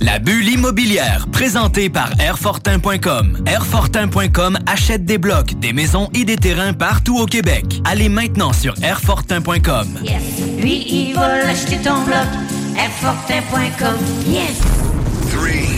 La bulle immobilière, présentée par Airfortin.com. Airfortin.com achète des blocs, des maisons et des terrains partout au Québec. Allez maintenant sur Airfortin.com. Yes. Lui, il va acheter ton bloc. Airfortin.com. Yes. 3, 2,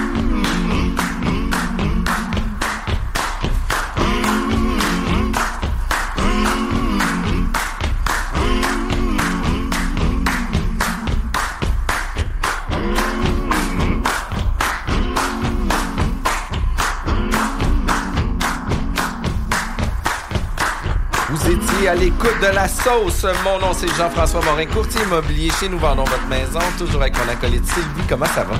À l'écoute de la sauce. Mon nom, c'est Jean-François Morin, courtier immobilier chez Nous Vendons Votre Maison. Toujours avec mon acolyte Sylvie. Comment ça va?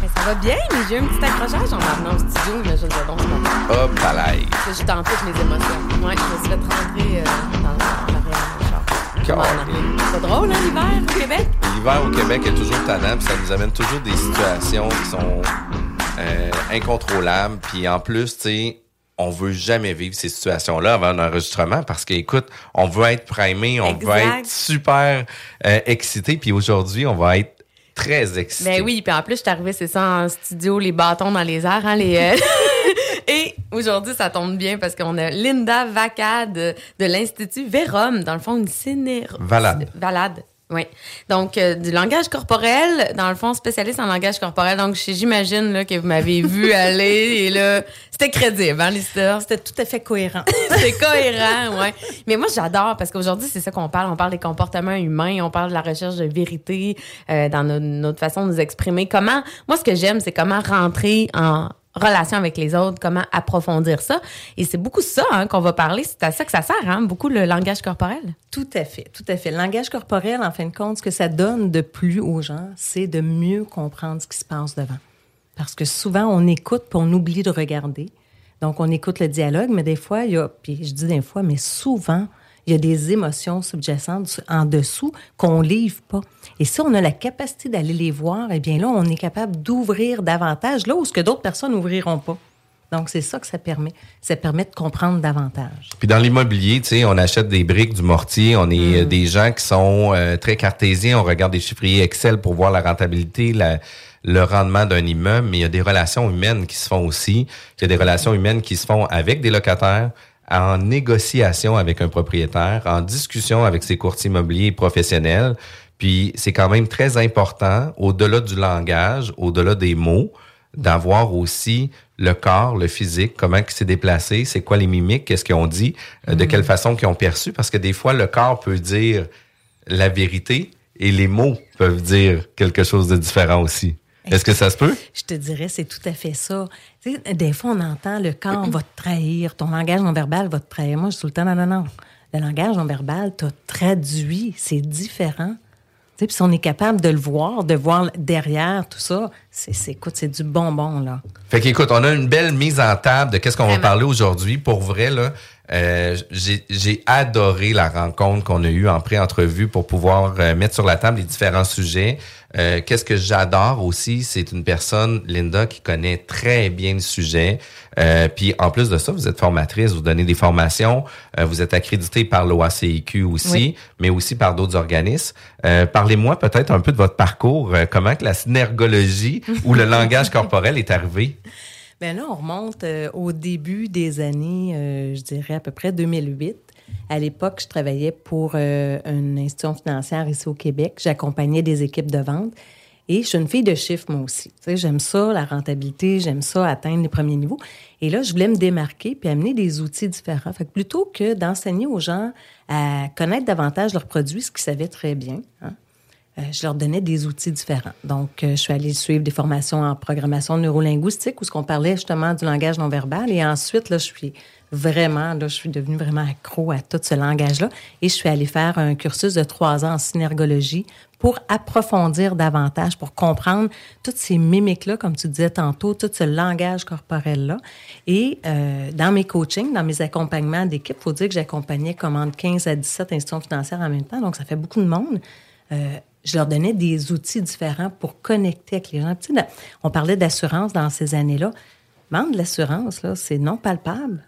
Ben, ça va bien, mais j'ai eu un petit accrochage en revenant au studio, mais je le donc ce matin. Hop, balaye. Que J'étais en toutes mes émotions. Ouais, je me suis fait rentrer euh, dans l'arrière du char. C'est drôle, hein, l'hiver au Québec? L'hiver au Québec est toujours tannant, puis ça nous amène toujours des situations qui sont euh, incontrôlables. Puis en plus, tu sais, on veut jamais vivre ces situations-là avant un enregistrement parce que, écoute, on veut être primé, on veut être super euh, excité. Puis aujourd'hui, on va être très excité. Ben oui, puis en plus, je suis arrivée, c'est ça, en studio, les bâtons dans les airs, hein, les... euh, Et aujourd'hui, ça tombe bien parce qu'on a Linda Vacade de, de l'Institut Vérum, dans le fond, une ciné... Valade. Valade. Oui. Donc, euh, du langage corporel, dans le fond, spécialiste en langage corporel. Donc, j'imagine là, que vous m'avez vu aller et là, c'était crédible, hein, l'histoire? C'était tout à fait cohérent. C'est cohérent, ouais. Mais moi, j'adore parce qu'aujourd'hui, c'est ça qu'on parle. On parle des comportements humains, on parle de la recherche de vérité euh, dans no- notre façon de nous exprimer. Comment, moi, ce que j'aime, c'est comment rentrer en relation avec les autres, comment approfondir ça. Et c'est beaucoup ça hein, qu'on va parler. C'est à ça que ça sert, hein, beaucoup le langage corporel. Tout à fait, tout à fait. Le langage corporel, en fin de compte, ce que ça donne de plus aux gens, c'est de mieux comprendre ce qui se passe devant. Parce que souvent, on écoute puis on oublie de regarder. Donc, on écoute le dialogue, mais des fois, il y a, puis je dis des fois, mais souvent, il y a des émotions subjacentes en dessous qu'on livre pas. Et si on a la capacité d'aller les voir, eh bien là, on est capable d'ouvrir davantage là où ce que d'autres personnes n'ouvriront pas. Donc, c'est ça que ça permet. Ça permet de comprendre davantage. Puis dans l'immobilier, tu sais, on achète des briques, du mortier, on est euh, des gens qui sont euh, très cartésiens, on regarde des chiffriers Excel pour voir la rentabilité, la- le rendement d'un immeuble, mais il y a des relations humaines qui se font aussi. Il y a des relations humaines qui se font avec des locataires, en négociation avec un propriétaire, en discussion avec ses courtiers immobiliers professionnels. Puis c'est quand même très important, au-delà du langage, au-delà des mots, d'avoir aussi le corps, le physique, comment il s'est déplacé, c'est quoi les mimiques, qu'est-ce qu'ils ont dit, euh, de quelle façon qu'ils ont perçu, parce que des fois, le corps peut dire la vérité et les mots peuvent dire quelque chose de différent aussi. Est-ce que ça se peut? Je te dirais, c'est tout à fait ça. Tu sais, des fois, on entend le corps va te trahir, ton langage non verbal va te trahir. Moi, je dis tout le temps, non, non, non. Le langage non verbal t'a traduit, c'est différent. Puis si on est capable de le voir, de voir derrière tout ça, c'est, c'est- écoute, c'est du bonbon, là. Fait qu'écoute, on a une belle mise en table de qu'est-ce qu'on va parler aujourd'hui. Pour vrai, là, euh, j'ai j'ai adoré la rencontre qu'on a eue en pré-entrevue pour pouvoir euh, mettre sur la table les différents sujets. Euh, qu'est-ce que j'adore aussi, c'est une personne, Linda, qui connaît très bien le sujet. Euh, puis en plus de ça, vous êtes formatrice, vous donnez des formations, euh, vous êtes accrédité par l'OACIQ aussi, Oui. mais aussi par d'autres organismes. Euh, Parlez-moi peut-être un peu de votre parcours, euh, comment que la synergologie ou le langage corporel est arrivé? Bien là, on remonte au début des années, euh, je dirais à peu près 2008. À l'époque, je travaillais pour euh, une institution financière ici au Québec. J'accompagnais des équipes de vente. Et je suis une fille de chiffres, moi aussi. Tu sais, j'aime ça, la rentabilité, j'aime ça, atteindre les premiers niveaux. Et là, je voulais me démarquer puis amener des outils différents. Fait que plutôt que d'enseigner aux gens à connaître davantage leurs produits, ce qu'ils savaient très bien, hein, euh, je leur donnais des outils différents. Donc, euh, je suis allée suivre des formations en programmation neurolinguistique où ce qu'on parlait justement du langage non verbal. Et ensuite, là, je suis vraiment, là, je suis devenue vraiment accro à tout ce langage-là. Et je suis allée faire un cursus de trois ans en synergologie pour approfondir davantage, pour comprendre toutes ces mimiques-là, comme tu disais tantôt, tout ce langage corporel-là. Et euh, dans mes coachings, dans mes accompagnements d'équipe, il faut dire que j'accompagnais comme entre 15 à 17 institutions financières en même temps, donc ça fait beaucoup de monde. Euh, je leur donnais des outils différents pour connecter avec les gens. Tu on parlait d'assurance dans ces années-là. Vendre l'assurance, là, c'est non palpable.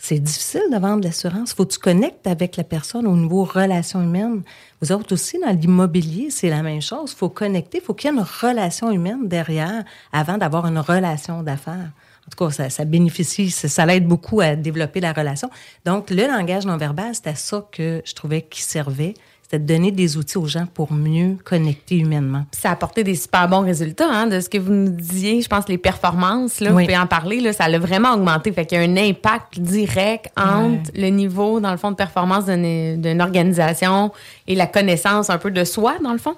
C'est difficile de vendre l'assurance. Faut que tu connectes avec la personne au niveau relation humaine. Vous autres aussi, dans l'immobilier, c'est la même chose. faut connecter, faut qu'il y ait une relation humaine derrière avant d'avoir une relation d'affaires. En tout cas, ça, ça bénéficie, ça, ça l'aide beaucoup à développer la relation. Donc, le langage non verbal, c'était ça que je trouvais qui servait c'était de donner des outils aux gens pour mieux connecter humainement. ça a apporté des super bons résultats, hein, de ce que vous nous disiez. Je pense les performances, là, vous pouvez en parler, là, ça l'a vraiment augmenté. Fait qu'il y a un impact direct entre le niveau, dans le fond, de performance d'une organisation et la connaissance un peu de soi, dans le fond?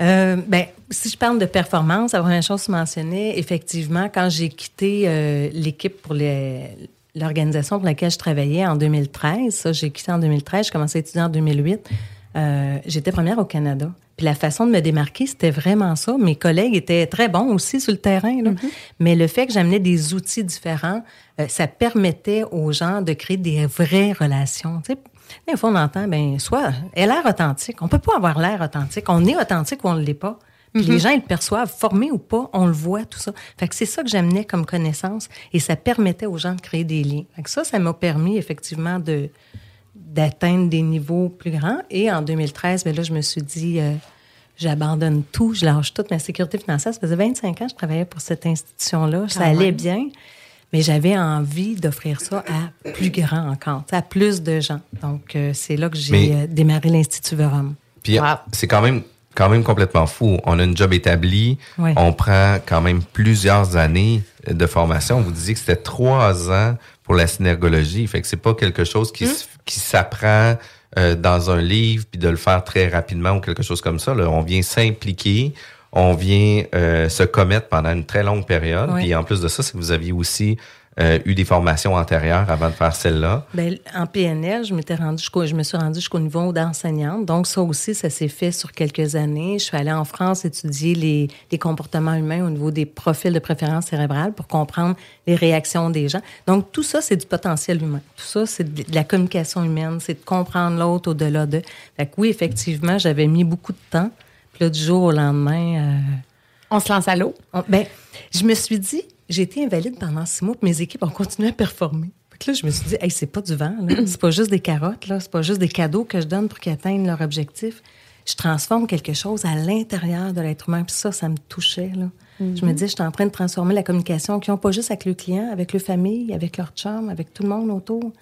Euh, ben, si je parle de performance, la première chose mentionnais, effectivement, quand j'ai quitté euh, l'équipe pour l'organisation pour laquelle je travaillais en 2013, ça, j'ai quitté en 2013, j'ai commencé à étudier en 2008. Euh, j'étais première au Canada. Puis la façon de me démarquer, c'était vraiment ça. Mes collègues étaient très bons aussi sur le terrain, là. Mm-hmm. mais le fait que j'amenais des outils différents, euh, ça permettait aux gens de créer des vraies relations. Tu sais, des fois, on entend, ben, soit, elle a l'air authentique. On peut pas avoir l'air authentique. On est authentique ou on ne l'est pas. Puis les mm-hmm. gens, ils le perçoivent, formés ou pas, on le voit, tout ça. Fait que c'est ça que j'amenais comme connaissance et ça permettait aux gens de créer des liens. Fait que ça, ça m'a permis effectivement de, d'atteindre des niveaux plus grands. Et en 2013, ben là, je me suis dit, euh, j'abandonne tout, je lâche toute ma sécurité financière. Ça faisait 25 ans que je travaillais pour cette institution-là. Ça allait bien, mais j'avais envie d'offrir ça à plus grand encore, à plus de gens. Donc, euh, c'est là que j'ai euh, démarré l'Institut Verum. Puis, c'est quand même quand même complètement fou. On a une job établi, on prend quand même plusieurs années de formation. Vous disiez que c'était trois ans pour la synergologie. Fait que c'est pas quelque chose qui, hmm? qui s'apprend euh, dans un livre puis de le faire très rapidement ou quelque chose comme ça. Là. On vient s'impliquer, on vient euh, se commettre pendant une très longue période. Puis en plus de ça, c'est que vous aviez aussi euh, eu des formations antérieures avant de faire celle-là? Ben, en PNL, je m'étais rendu je me suis rendue jusqu'au niveau d'enseignante. Donc, ça aussi, ça s'est fait sur quelques années. Je suis allée en France étudier les, les comportements humains au niveau des profils de préférence cérébrale pour comprendre les réactions des gens. Donc, tout ça, c'est du potentiel humain. Tout ça, c'est de la communication humaine, c'est de comprendre l'autre au-delà de. Fait que oui, effectivement, j'avais mis beaucoup de temps. Puis là, du jour au lendemain. Euh, on se lance à l'eau? Ben, je me suis dit, j'ai été invalide pendant six mois, puis mes équipes ont continué à performer. Puis là, je me suis dit, hey, c'est pas du vent, là. c'est pas juste des carottes, là. c'est pas juste des cadeaux que je donne pour qu'ils atteignent leur objectif. Je transforme quelque chose à l'intérieur de l'être humain, puis ça, ça me touchait. Là. Je me mm-hmm. dis, je suis en train de transformer la communication qu'ils n'ont pas juste avec le client, avec leur famille, avec leur chum, avec tout le monde autour.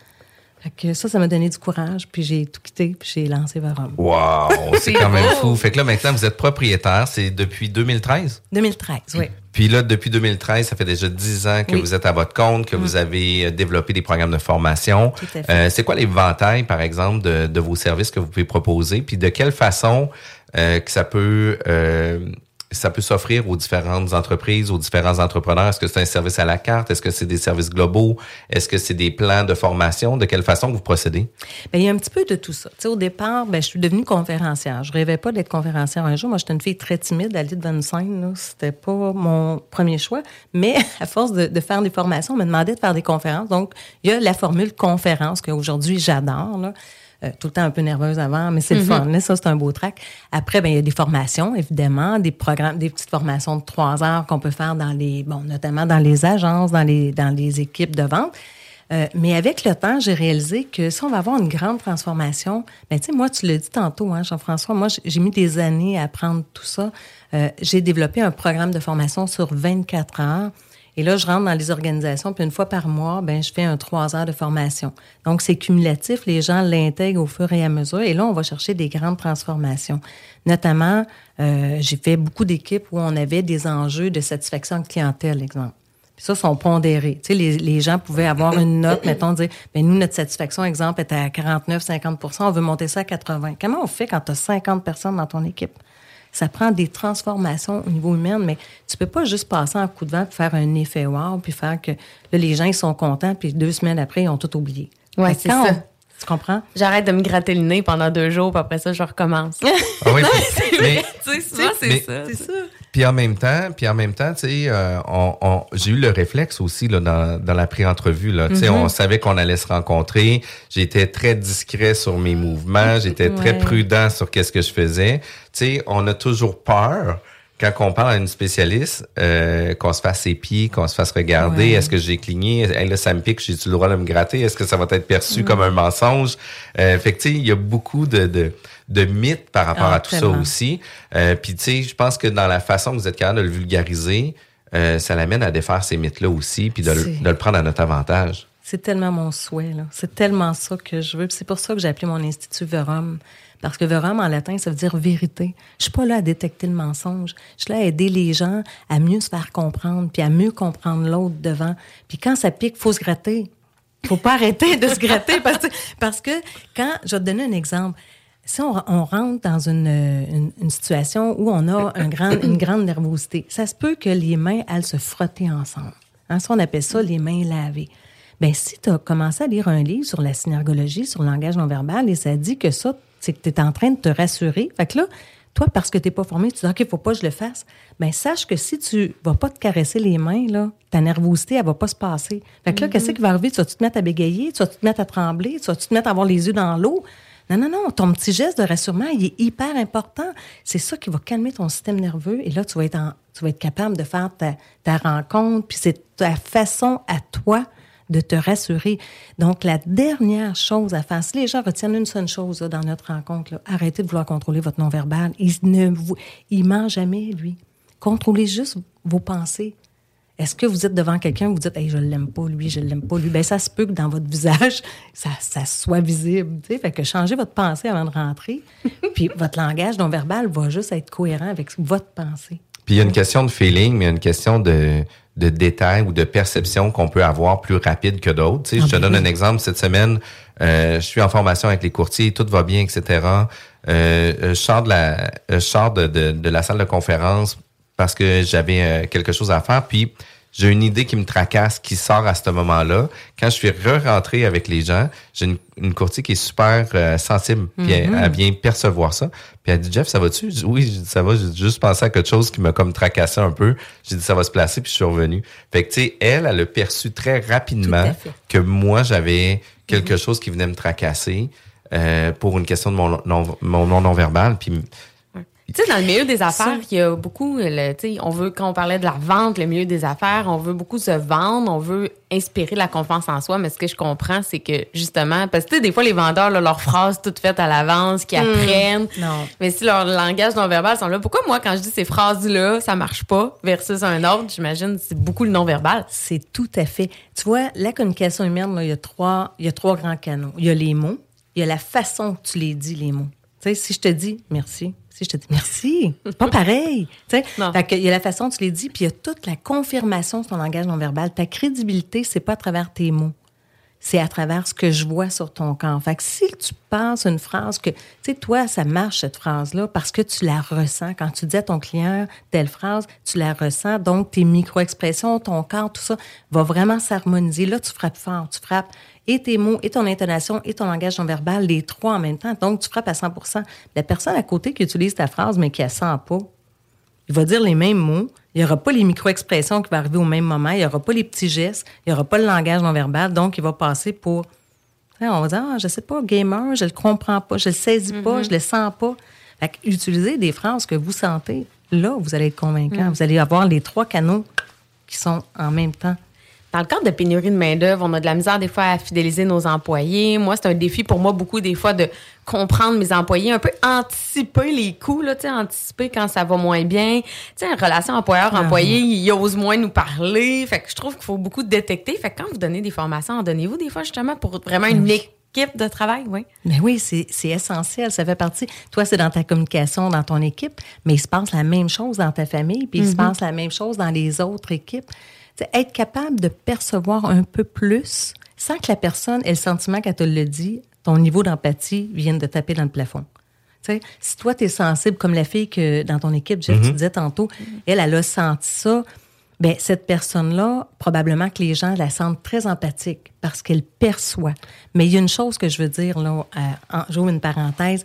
Fait que ça, ça m'a donné du courage, puis j'ai tout quitté, puis j'ai lancé Verum. Wow! C'est quand même fou. Fait que là, maintenant, vous êtes propriétaire. C'est depuis 2013? 2013, oui. Puis là, depuis 2013, ça fait déjà 10 ans que vous êtes à votre compte, que vous mm. avez euh, développé des programmes de formation. Euh, c'est quoi les ventailles, par exemple, de, de, vos services que vous pouvez proposer? Puis de quelle façon euh, que ça peut euh, ça peut s'offrir aux différentes entreprises, aux différents entrepreneurs? Est-ce que c'est un service à la carte? Est-ce que c'est des services globaux? Est-ce que c'est des plans de formation? De quelle façon vous procédez? Bien, il y a un petit peu de tout ça. au départ, ben, je suis devenue conférencière. Je rêvais pas d'être conférencière un jour. Moi, j'étais une fille très timide, aller devant une scène. C'était pas mon premier choix. Mais à force de, faire des formations, on me demandait de faire des conférences. Donc, il y a la formule conférence qu'aujourd'hui, j'adore. Euh, tout le temps un peu nerveuse avant, mais c'est le mm-hmm. fun. ça, c'est un beau track. Après, ben il y a des formations, évidemment, des programmes, des petites formations de trois heures qu'on peut faire dans les, bon, notamment dans les agences, dans les, dans les équipes de vente. Euh, mais avec le temps, j'ai réalisé que si on va avoir une grande transformation, ben tu sais, moi, tu l'as dit tantôt, hein, Jean-François, moi, j'ai mis des années à apprendre tout ça. Euh, j'ai développé un programme de formation sur 24 heures et là, je rentre dans les organisations, puis une fois par mois, ben, je fais un trois heures de formation. Donc, c'est cumulatif. Les gens l'intègrent au fur et à mesure. Et là, on va chercher des grandes transformations. Notamment, euh, j'ai fait beaucoup d'équipes où on avait des enjeux de satisfaction de clientèle, exemple. Puis ça, sont pondérés. Tu sais, les, gens pouvaient avoir une note, mettons, dire, ben nous, notre satisfaction, exemple, est à 49, 50% on veut monter ça à 80. Comment on fait quand tu as 50 personnes dans ton équipe? Ça prend des transformations au niveau humain, mais tu peux pas juste passer un coup de vent, puis faire un effet wow, puis faire que là, les gens ils sont contents, puis deux semaines après, ils ont tout oublié. Ouais, c'est ça. on- Tu comprends? J'arrête de me gratter le nez pendant deux jours, puis après ça, je recommence. Ah oui, puis- mais- tu sais, souvent, c'est ça. C'est ça. Puis en même temps, puis en même temps, tu sais, euh, on, on- j'ai eu le réflexe aussi là, dans, dans la pré-entrevue. Là, tu sais, Mm-hmm. on savait qu'on allait se rencontrer. J'étais très discret sur mes mouvements. J'étais très prudent sur qu'est-ce que je faisais. Tu sais, on a toujours peur quand on parle à une spécialiste euh, qu'on se fasse ses pieds, qu'on se fasse regarder. Ouais. Est-ce que j'ai cligné? Hey, Là, ça me pique. J'ai-tu le droit de me gratter? Est-ce que ça va être perçu Mm. comme un mensonge? Euh, Fait que il y a beaucoup de, de de mythes par rapport Ah, à tout ça aussi. Euh, Puis tu sais, je pense que dans la façon que vous êtes capable de le vulgariser, euh, ça l'amène à défaire ces mythes-là aussi, puis de, de le prendre à notre avantage. C'est tellement mon souhait, là. C'est tellement ça que je veux. C'est pour ça que j'ai appelé mon institut Verum. Parce que Verum, en latin, ça veut dire vérité. Je suis pas là à détecter le mensonge. Je suis là à aider les gens à mieux se faire comprendre, puis à mieux comprendre l'autre devant. Puis quand ça pique, faut se gratter. Faut pas arrêter de se gratter parce que, parce que quand, je vais te donner un exemple. Si on, rentre dans une, une, situation où on a un grand, une grande nervosité, ça se peut que les mains, elles se frotter ensemble. Hein, ça, on appelle ça les mains lavées. Ben, si tu as commencé à lire un livre sur la synergologie, sur le langage non verbal, et ça dit que ça, c'est que tu es en train de te rassurer. Fait que là, toi, parce que tu n'es pas formé, tu dis, OK, faut pas que je le fasse. Ben, sache que si tu vas pas te caresser les mains, là, ta nervosité, elle va pas se passer. Fait que là, qu'est-ce qui va arriver? Tu vas-tu te mettre à bégayer? Tu vas te mettre à trembler? Tu vas tu te mettre à avoir les yeux dans l'eau? Non, non, non. Ton petit geste de rassurement, il est hyper important. C'est ça qui va calmer ton système nerveux. Et là, tu vas être, en- tu vas être capable de faire ta, ta rencontre. Puis c'est ta façon à toi de te rassurer. Donc, la dernière chose à faire, si les gens retiennent une seule chose là, dans notre rencontre, là, arrêtez de vouloir contrôler votre non-verbal. Il ne vous, il ment jamais, lui. Contrôlez juste vos pensées. Est-ce que vous êtes devant quelqu'un vous dites, hey, je l'aime pas, lui, je l'aime pas, lui? Ben, ça se peut que dans votre visage, ça, ça soit visible. tu sais. Fait que changez votre pensée avant de rentrer. Puis votre langage non-verbal va juste être cohérent avec votre pensée. Puis il y a une question de feeling, mais il y a une question de, de détail ou de perception qu'on peut avoir plus rapide que d'autres. Tu sais, je te Ah, ben donne oui. un exemple. Cette semaine, euh, je suis en formation avec les courtiers, tout va bien, etc. Euh, euh, je sors de la, je sors de, de, de la salle de conférence parce que j'avais euh, quelque chose à faire. Puis j'ai une idée qui me tracasse, qui sort à ce moment-là. Quand je suis re-rentré avec les gens, j'ai une, une courtier qui est super euh, sensible, elle, elle vient percevoir ça. Puis elle dit Jeff, ça va-tu? Oui, j'ai dit, ça va. J'ai juste pensé à quelque chose qui m'a comme tracassé un peu. J'ai dit ça va se placer, puis je suis revenu. Fait que tu sais, elle, elle a perçu très rapidement que moi j'avais quelque chose qui venait me tracasser euh, pour une question de mon non mon non non verbal. Puis Tu sais, dans le milieu des affaires, il y a beaucoup, le, tu sais, on veut, quand on parlait de la vente, le milieu des affaires, on veut beaucoup se vendre, on veut inspirer la confiance en soi, mais ce que je comprends, c'est que, justement, parce que, des fois, les vendeurs, là, leurs phrases toutes faites à l'avance, qu'ils apprennent. non. Mais si leur langage non-verbal sont là, pourquoi moi, quand je dis ces phrases-là, ça marche pas, versus un autre, j'imagine, c'est beaucoup le non-verbal. C'est tout à fait. Tu vois, la communication humaine, il, y a trois, y a trois grands canaux. Il y a les mots, il y a la façon que tu les dis, les mots. Tu sais, si je te dis merci, je te dis merci, c'est pas pareil. Fait que il y a la façon que tu les dis, puis il y a toute la confirmation de ton langage non verbal. Ta crédibilité, c'est pas à travers tes mots. C'est à travers ce que je vois sur ton corps. Fait que si tu penses une phrase que, tu sais, toi, ça marche cette phrase-là parce que tu la ressens. Quand tu dis à ton client telle phrase, tu la ressens. Donc, tes micro-expressions, ton corps, tout ça va vraiment s'harmoniser. Là, tu frappes fort. Tu frappes et tes mots, et ton intonation, et ton langage non verbal, les trois en même temps. Donc, tu frappes à 100% La personne à côté qui utilise ta phrase, mais qui la sent pas, il va dire les mêmes mots. Il n'y aura pas les micro-expressions qui vont arriver au même moment. Il n'y aura pas les petits gestes. Il n'y aura pas le langage non-verbal. Donc, il va passer pour. On va dire, ah, je sais pas, gamer, je le comprends pas, je le saisis pas, je le sens pas. Fait que utilisez des phrases que vous sentez. Là, vous allez être convaincant. Vous allez avoir les trois canaux qui sont en même temps. Dans le cadre de pénurie de main-d'œuvre, on a de la misère des fois à fidéliser nos employés. Moi, c'est un défi pour moi beaucoup des fois de comprendre mes employés, un peu anticiper les coûts, là, anticiper quand ça va moins bien. Tu sais, en relation employeur-employé, ils osent moins nous parler. Fait que je trouve qu'il faut beaucoup détecter. Fait que quand vous donnez des formations, en donnez-vous des fois justement pour vraiment une équipe de travail, oui. Mais oui, c'est essentiel. Ça fait partie. Toi, c'est dans ta communication, dans ton équipe, mais il se passe la même chose dans ta famille, puis il se passe la même chose dans les autres équipes. Être capable de percevoir un peu plus sans que la personne ait le sentiment qu'elle te le dit, ton niveau d'empathie vienne de taper dans le plafond. Tu sais, si toi, tu es sensible, comme la fille que dans ton équipe, Jeff, tu disais tantôt, elle, elle a senti ça. Ben, cette personne-là, probablement que les gens la sentent très empathique parce qu'elle perçoit. Mais il y a une chose que je veux dire, là, euh, en- j'ouvre une parenthèse.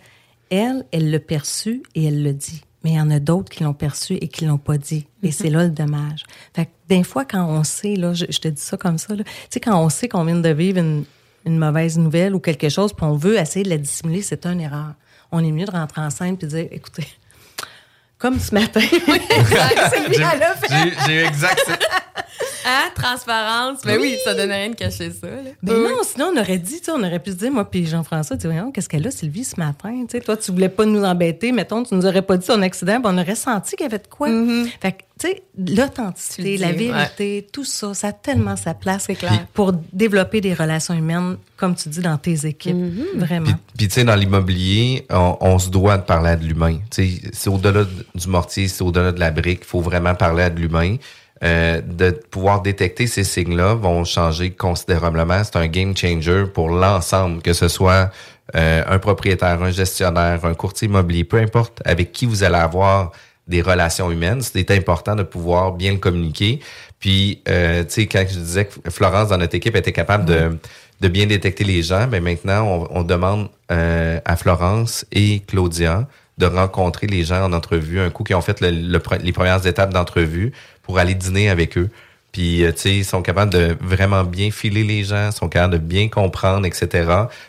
Elle, elle l'a perçu et elle le dit. Mais il y en a d'autres qui l'ont perçu et qui l'ont pas dit. Et c'est là le dommage. Fait que des fois, quand on sait, là, je, je te dis ça comme ça, là, tu sais, quand on sait qu'on vient de vivre une, une mauvaise nouvelle ou quelque chose, puis on veut essayer de la dissimuler, c'est une erreur. On est mieux de rentrer en scène puis de dire, écoutez, comme ce matin, fait- J'ai j'ai eu exact. Hein? Transparence. Mais oui, ça donne rien de cacher ça. Ben oui. non, sinon on aurait dit, on aurait pu se dire, moi puis Jean-François, tu sais, voyons, qu'est-ce qu'elle a, Sylvie, ce matin? Tu sais, toi, tu voulais pas nous embêter, mettons, tu nous aurais pas dit son accident, puis on aurait senti qu'il y avait de quoi. Fait que, tu sais, l'authenticité, la vérité, tout ça, ça a tellement sa place C'est clair. pour développer des relations humaines, comme tu dis, dans tes équipes. Vraiment. Puis, puis, tu sais, dans l'immobilier, on, on se doit de parler à de l'humain. Tu sais, c'est au-delà de- du mortier, c'est au-delà de la brique. Il faut vraiment parler à de l'humain. Euh, de pouvoir détecter ces signes-là vont changer considérablement. C'est un game changer pour l'ensemble, que ce soit euh, un propriétaire, un gestionnaire, un courtier immobilier, peu importe avec qui vous allez avoir des relations humaines, c'est important de pouvoir bien le communiquer. Puis, euh, tu sais, quand je disais que Florence, dans notre équipe, était capable de, de bien détecter les gens, ben maintenant, on, on demande euh, à Florence et Claudia de rencontrer les gens en entrevue, un coup qui ont fait le- le pre- les premières étapes d'entrevue pour aller dîner avec eux. Puis, euh, tu sais, ils sont capables de vraiment bien filer les gens, sont capables de bien comprendre, etc.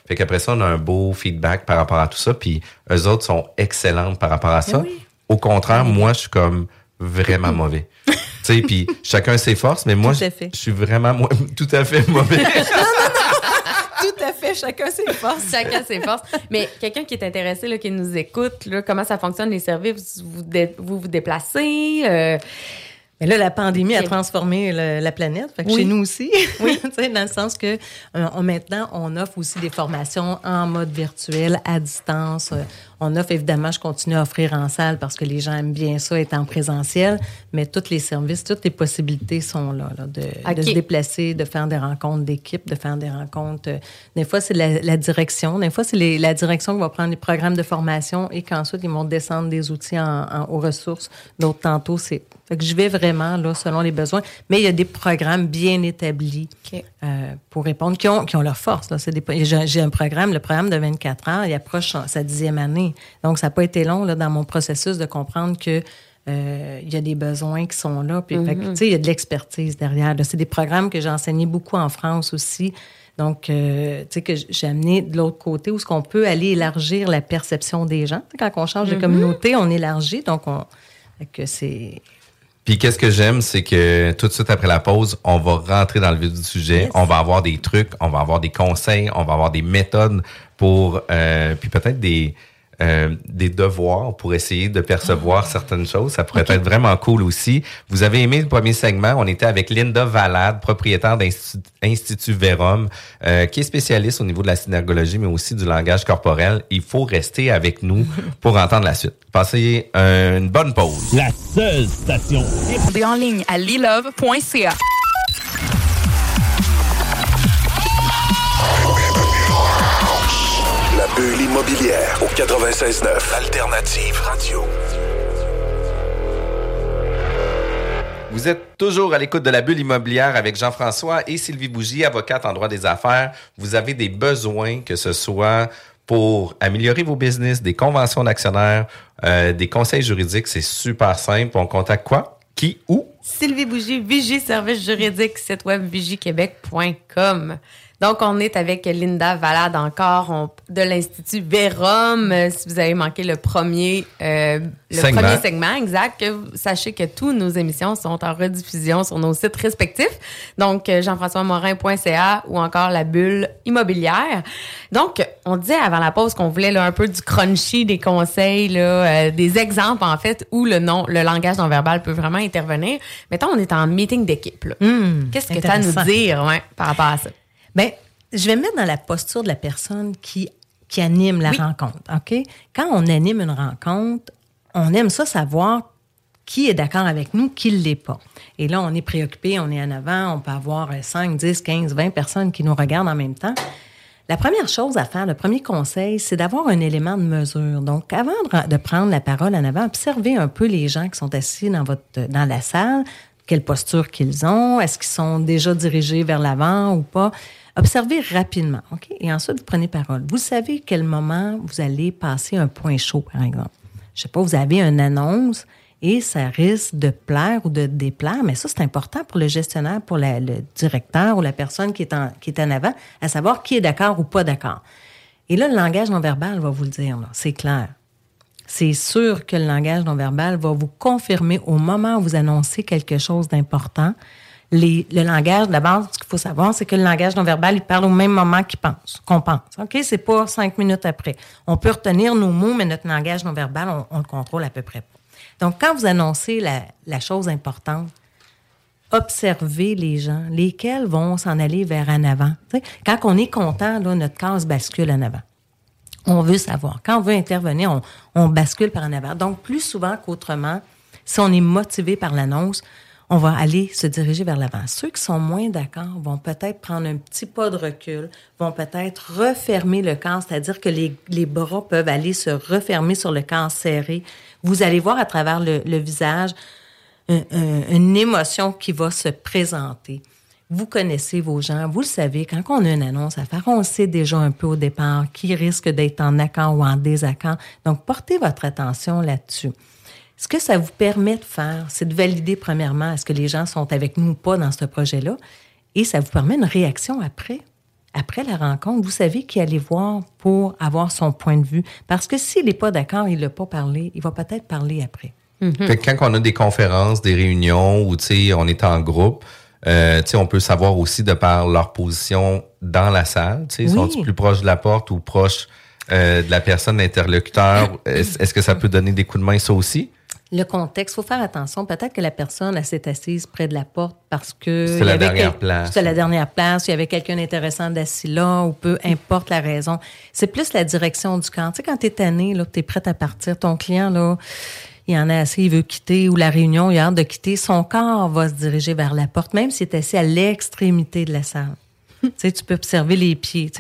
Fait qu'après ça, on a un beau feedback par rapport à tout ça. Puis, eux autres sont excellentes par rapport à ça. Au contraire, moi, je suis comme vraiment mauvais. tu sais, puis chacun ses forces, mais moi, Tout à je suis vraiment moi, tout à fait mauvais. Tout à fait, chacun ses forces. Chacun ses forces. Mais quelqu'un qui est intéressé, là, qui nous écoute, là, comment ça fonctionne les services, vous dé- vous, vous déplacez. euh, Mais là, la pandémie a transformé le- la planète. Fait que Oui. chez nous aussi. Oui. dans le sens que euh, on, maintenant, on offre aussi des formations en mode virtuel, à distance. Euh, on offre, évidemment, je continue à offrir en salle parce que les gens aiment bien ça, être en présentiel. Mais tous les services, toutes les possibilités sont là, là, de, se déplacer, de faire des rencontres d'équipe, de faire des rencontres. euh, Des fois, c'est la, la direction. Des fois, c'est la direction qui va prendre les programmes de formation et qu'ensuite, ils vont descendre des outils en, en- aux ressources. D'autres, tantôt, c'est... Fait que je vais vraiment, là, selon les besoins. Mais il y a des programmes bien établis euh, pour répondre, qui ont, qui ont leur force. Là. C'est des, j'ai, un programme, le programme de 24 heures, il approche sa dixième année. Donc, ça n'a pas été long là, dans mon processus de comprendre que euh, il y a des besoins qui sont là. Puis, tu sais, il y a de l'expertise derrière. là. C'est des programmes que j'ai enseignés beaucoup en France aussi. Donc, euh, tu sais, que j'ai amené de l'autre côté où ce qu'on peut aller élargir la perception des gens. Quand on change de communauté, on élargit. Donc, on, fait que c'est... Puis qu'est-ce que j'aime, c'est que tout de suite après la pause, on va rentrer dans le vif du sujet. Yes. On va avoir des trucs, on va avoir des conseils, on va avoir des méthodes pour, euh, puis peut-être des euh, des devoirs pour essayer de percevoir certaines choses. Ça pourrait être vraiment cool aussi. Vous avez aimé le premier segment. On était avec Linda Valade, propriétaire d'Institut Institut Verum, euh, qui est spécialiste au niveau de la synergologie, mais aussi du langage corporel. Il faut rester avec nous pour entendre la suite. Passez une bonne pause. La seule station Et en ligne à lilove.ca. bulle immobilière au 96.9 Alternative Radio. Vous êtes toujours à l'écoute de la bulle immobilière avec Jean-François et Sylvie Bougie, avocate en droit des affaires. Vous avez des besoins, que ce soit pour améliorer vos business, des conventions d'actionnaires, euh, des conseils juridiques, c'est super simple. On contacte quoi? Qui? Où? Sylvie Bougie, Vigie Service Juridique, site web vigiequebec.com. Donc, on est avec Linda Valade encore on- de l'Institut Vérum. Euh, Si vous avez manqué le premier, euh, le Segment. premier segment, exact, que vous- sachez que toutes nos émissions sont en rediffusion sur nos sites respectifs. Donc, euh, jean-françois-morin.ca ou encore la bulle immobilière. Donc, on disait avant la pause qu'on voulait là, un peu du crunchy, des conseils, là, euh, des exemples, en fait, où le nom, le langage non verbal peut vraiment intervenir. Mettons, on est en meeting d'équipe. là. Qu'est-ce que tu as à nous dire ouais, par rapport à ça? Bien, je vais me mettre dans la posture de la personne qui, qui anime la Oui. rencontre. OK? Quand on anime une rencontre, on aime ça savoir qui est d'accord avec nous, qui ne l'est pas. Et là, on est préoccupé, on est en avant, on peut avoir 5, 10, 15, 20 personnes qui nous regardent en même temps. La première chose à faire, le premier conseil, c'est d'avoir un élément de mesure. Donc, avant de, de prendre la parole en avant, observez un peu les gens qui sont assis dans, votre, dans la salle, quelle posture qu'ils ont, est-ce qu'ils sont déjà dirigés vers l'avant ou pas. Observez rapidement, OK? Et ensuite, vous prenez parole. Vous savez quel moment vous allez passer un point chaud, par exemple. Je sais pas, vous avez une annonce et ça risque de plaire ou de déplaire, mais ça, c'est important pour le gestionnaire, pour le directeur ou la personne qui est, en, qui est en avant, à savoir qui est d'accord ou pas d'accord. Et là, le langage non verbal va vous le dire, c'est clair. C'est sûr que le langage non verbal va vous confirmer au moment où vous annoncez quelque chose d'important. Le langage, d'abord, ce qu'il faut savoir, c'est que le langage non verbal, il parle au même moment qu'il pense, qu'on pense. OK? C'est pas cinq minutes après. On peut retenir nos mots, mais notre langage non verbal, on, le contrôle à peu près pas. Donc, quand vous annoncez la, chose importante, observez les gens, lesquels vont s'en aller vers en avant. Quand on est content, notre case bascule en avant. On veut savoir. Quand on veut intervenir, on bascule par en avant. Donc, plus souvent qu'autrement, si on est motivé par l'annonce, on va aller se diriger vers l'avant. Ceux qui sont moins d'accord vont peut-être prendre un petit pas de recul, vont peut-être refermer le corps, c'est-à-dire que les, les bras peuvent aller se refermer sur le corps serré. Vous allez voir à travers le, visage un- un- une émotion qui va se présenter. Vous connaissez vos gens, vous le savez, quand on a une annonce à faire, on sait déjà un peu au départ qui risque d'être en accord ou en désaccord. Donc, portez votre attention là-dessus. Ce que ça vous permet de faire, c'est de valider premièrement est-ce que les gens sont avec nous ou pas dans ce projet-là, et ça vous permet une réaction après. Après la rencontre, vous savez qui aller voir pour avoir son point de vue. Parce que s'il n'est pas d'accord, il n'a pas parlé, il va peut-être parler après. Fait que quand on a des conférences, des réunions où tu sais, on est en groupe, euh, tu sais, on peut savoir aussi de par leur position dans la salle, tu sais, Oui. sont-ils plus proches de la porte ou proches euh, de la personne l'interlocuteur est-ce que ça peut donner des coups de main ça aussi? Le contexte, faut faire attention. Peut-être que la personne elle s'est assise près de la porte parce que C'est la dernière quel- place. C'est la dernière place. Il y avait quelqu'un d'intéressant d'assis là, ou peu importe la raison. C'est plus la direction du camp. Tu sais, quand t'es tanné, là, t'es prête à partir, ton client là, il en a assez, il veut quitter ou la réunion, il a hâte de quitter. Son corps va se diriger vers la porte, même s'il est assis à l'extrémité de la salle. Tu sais, tu peux observer les pieds.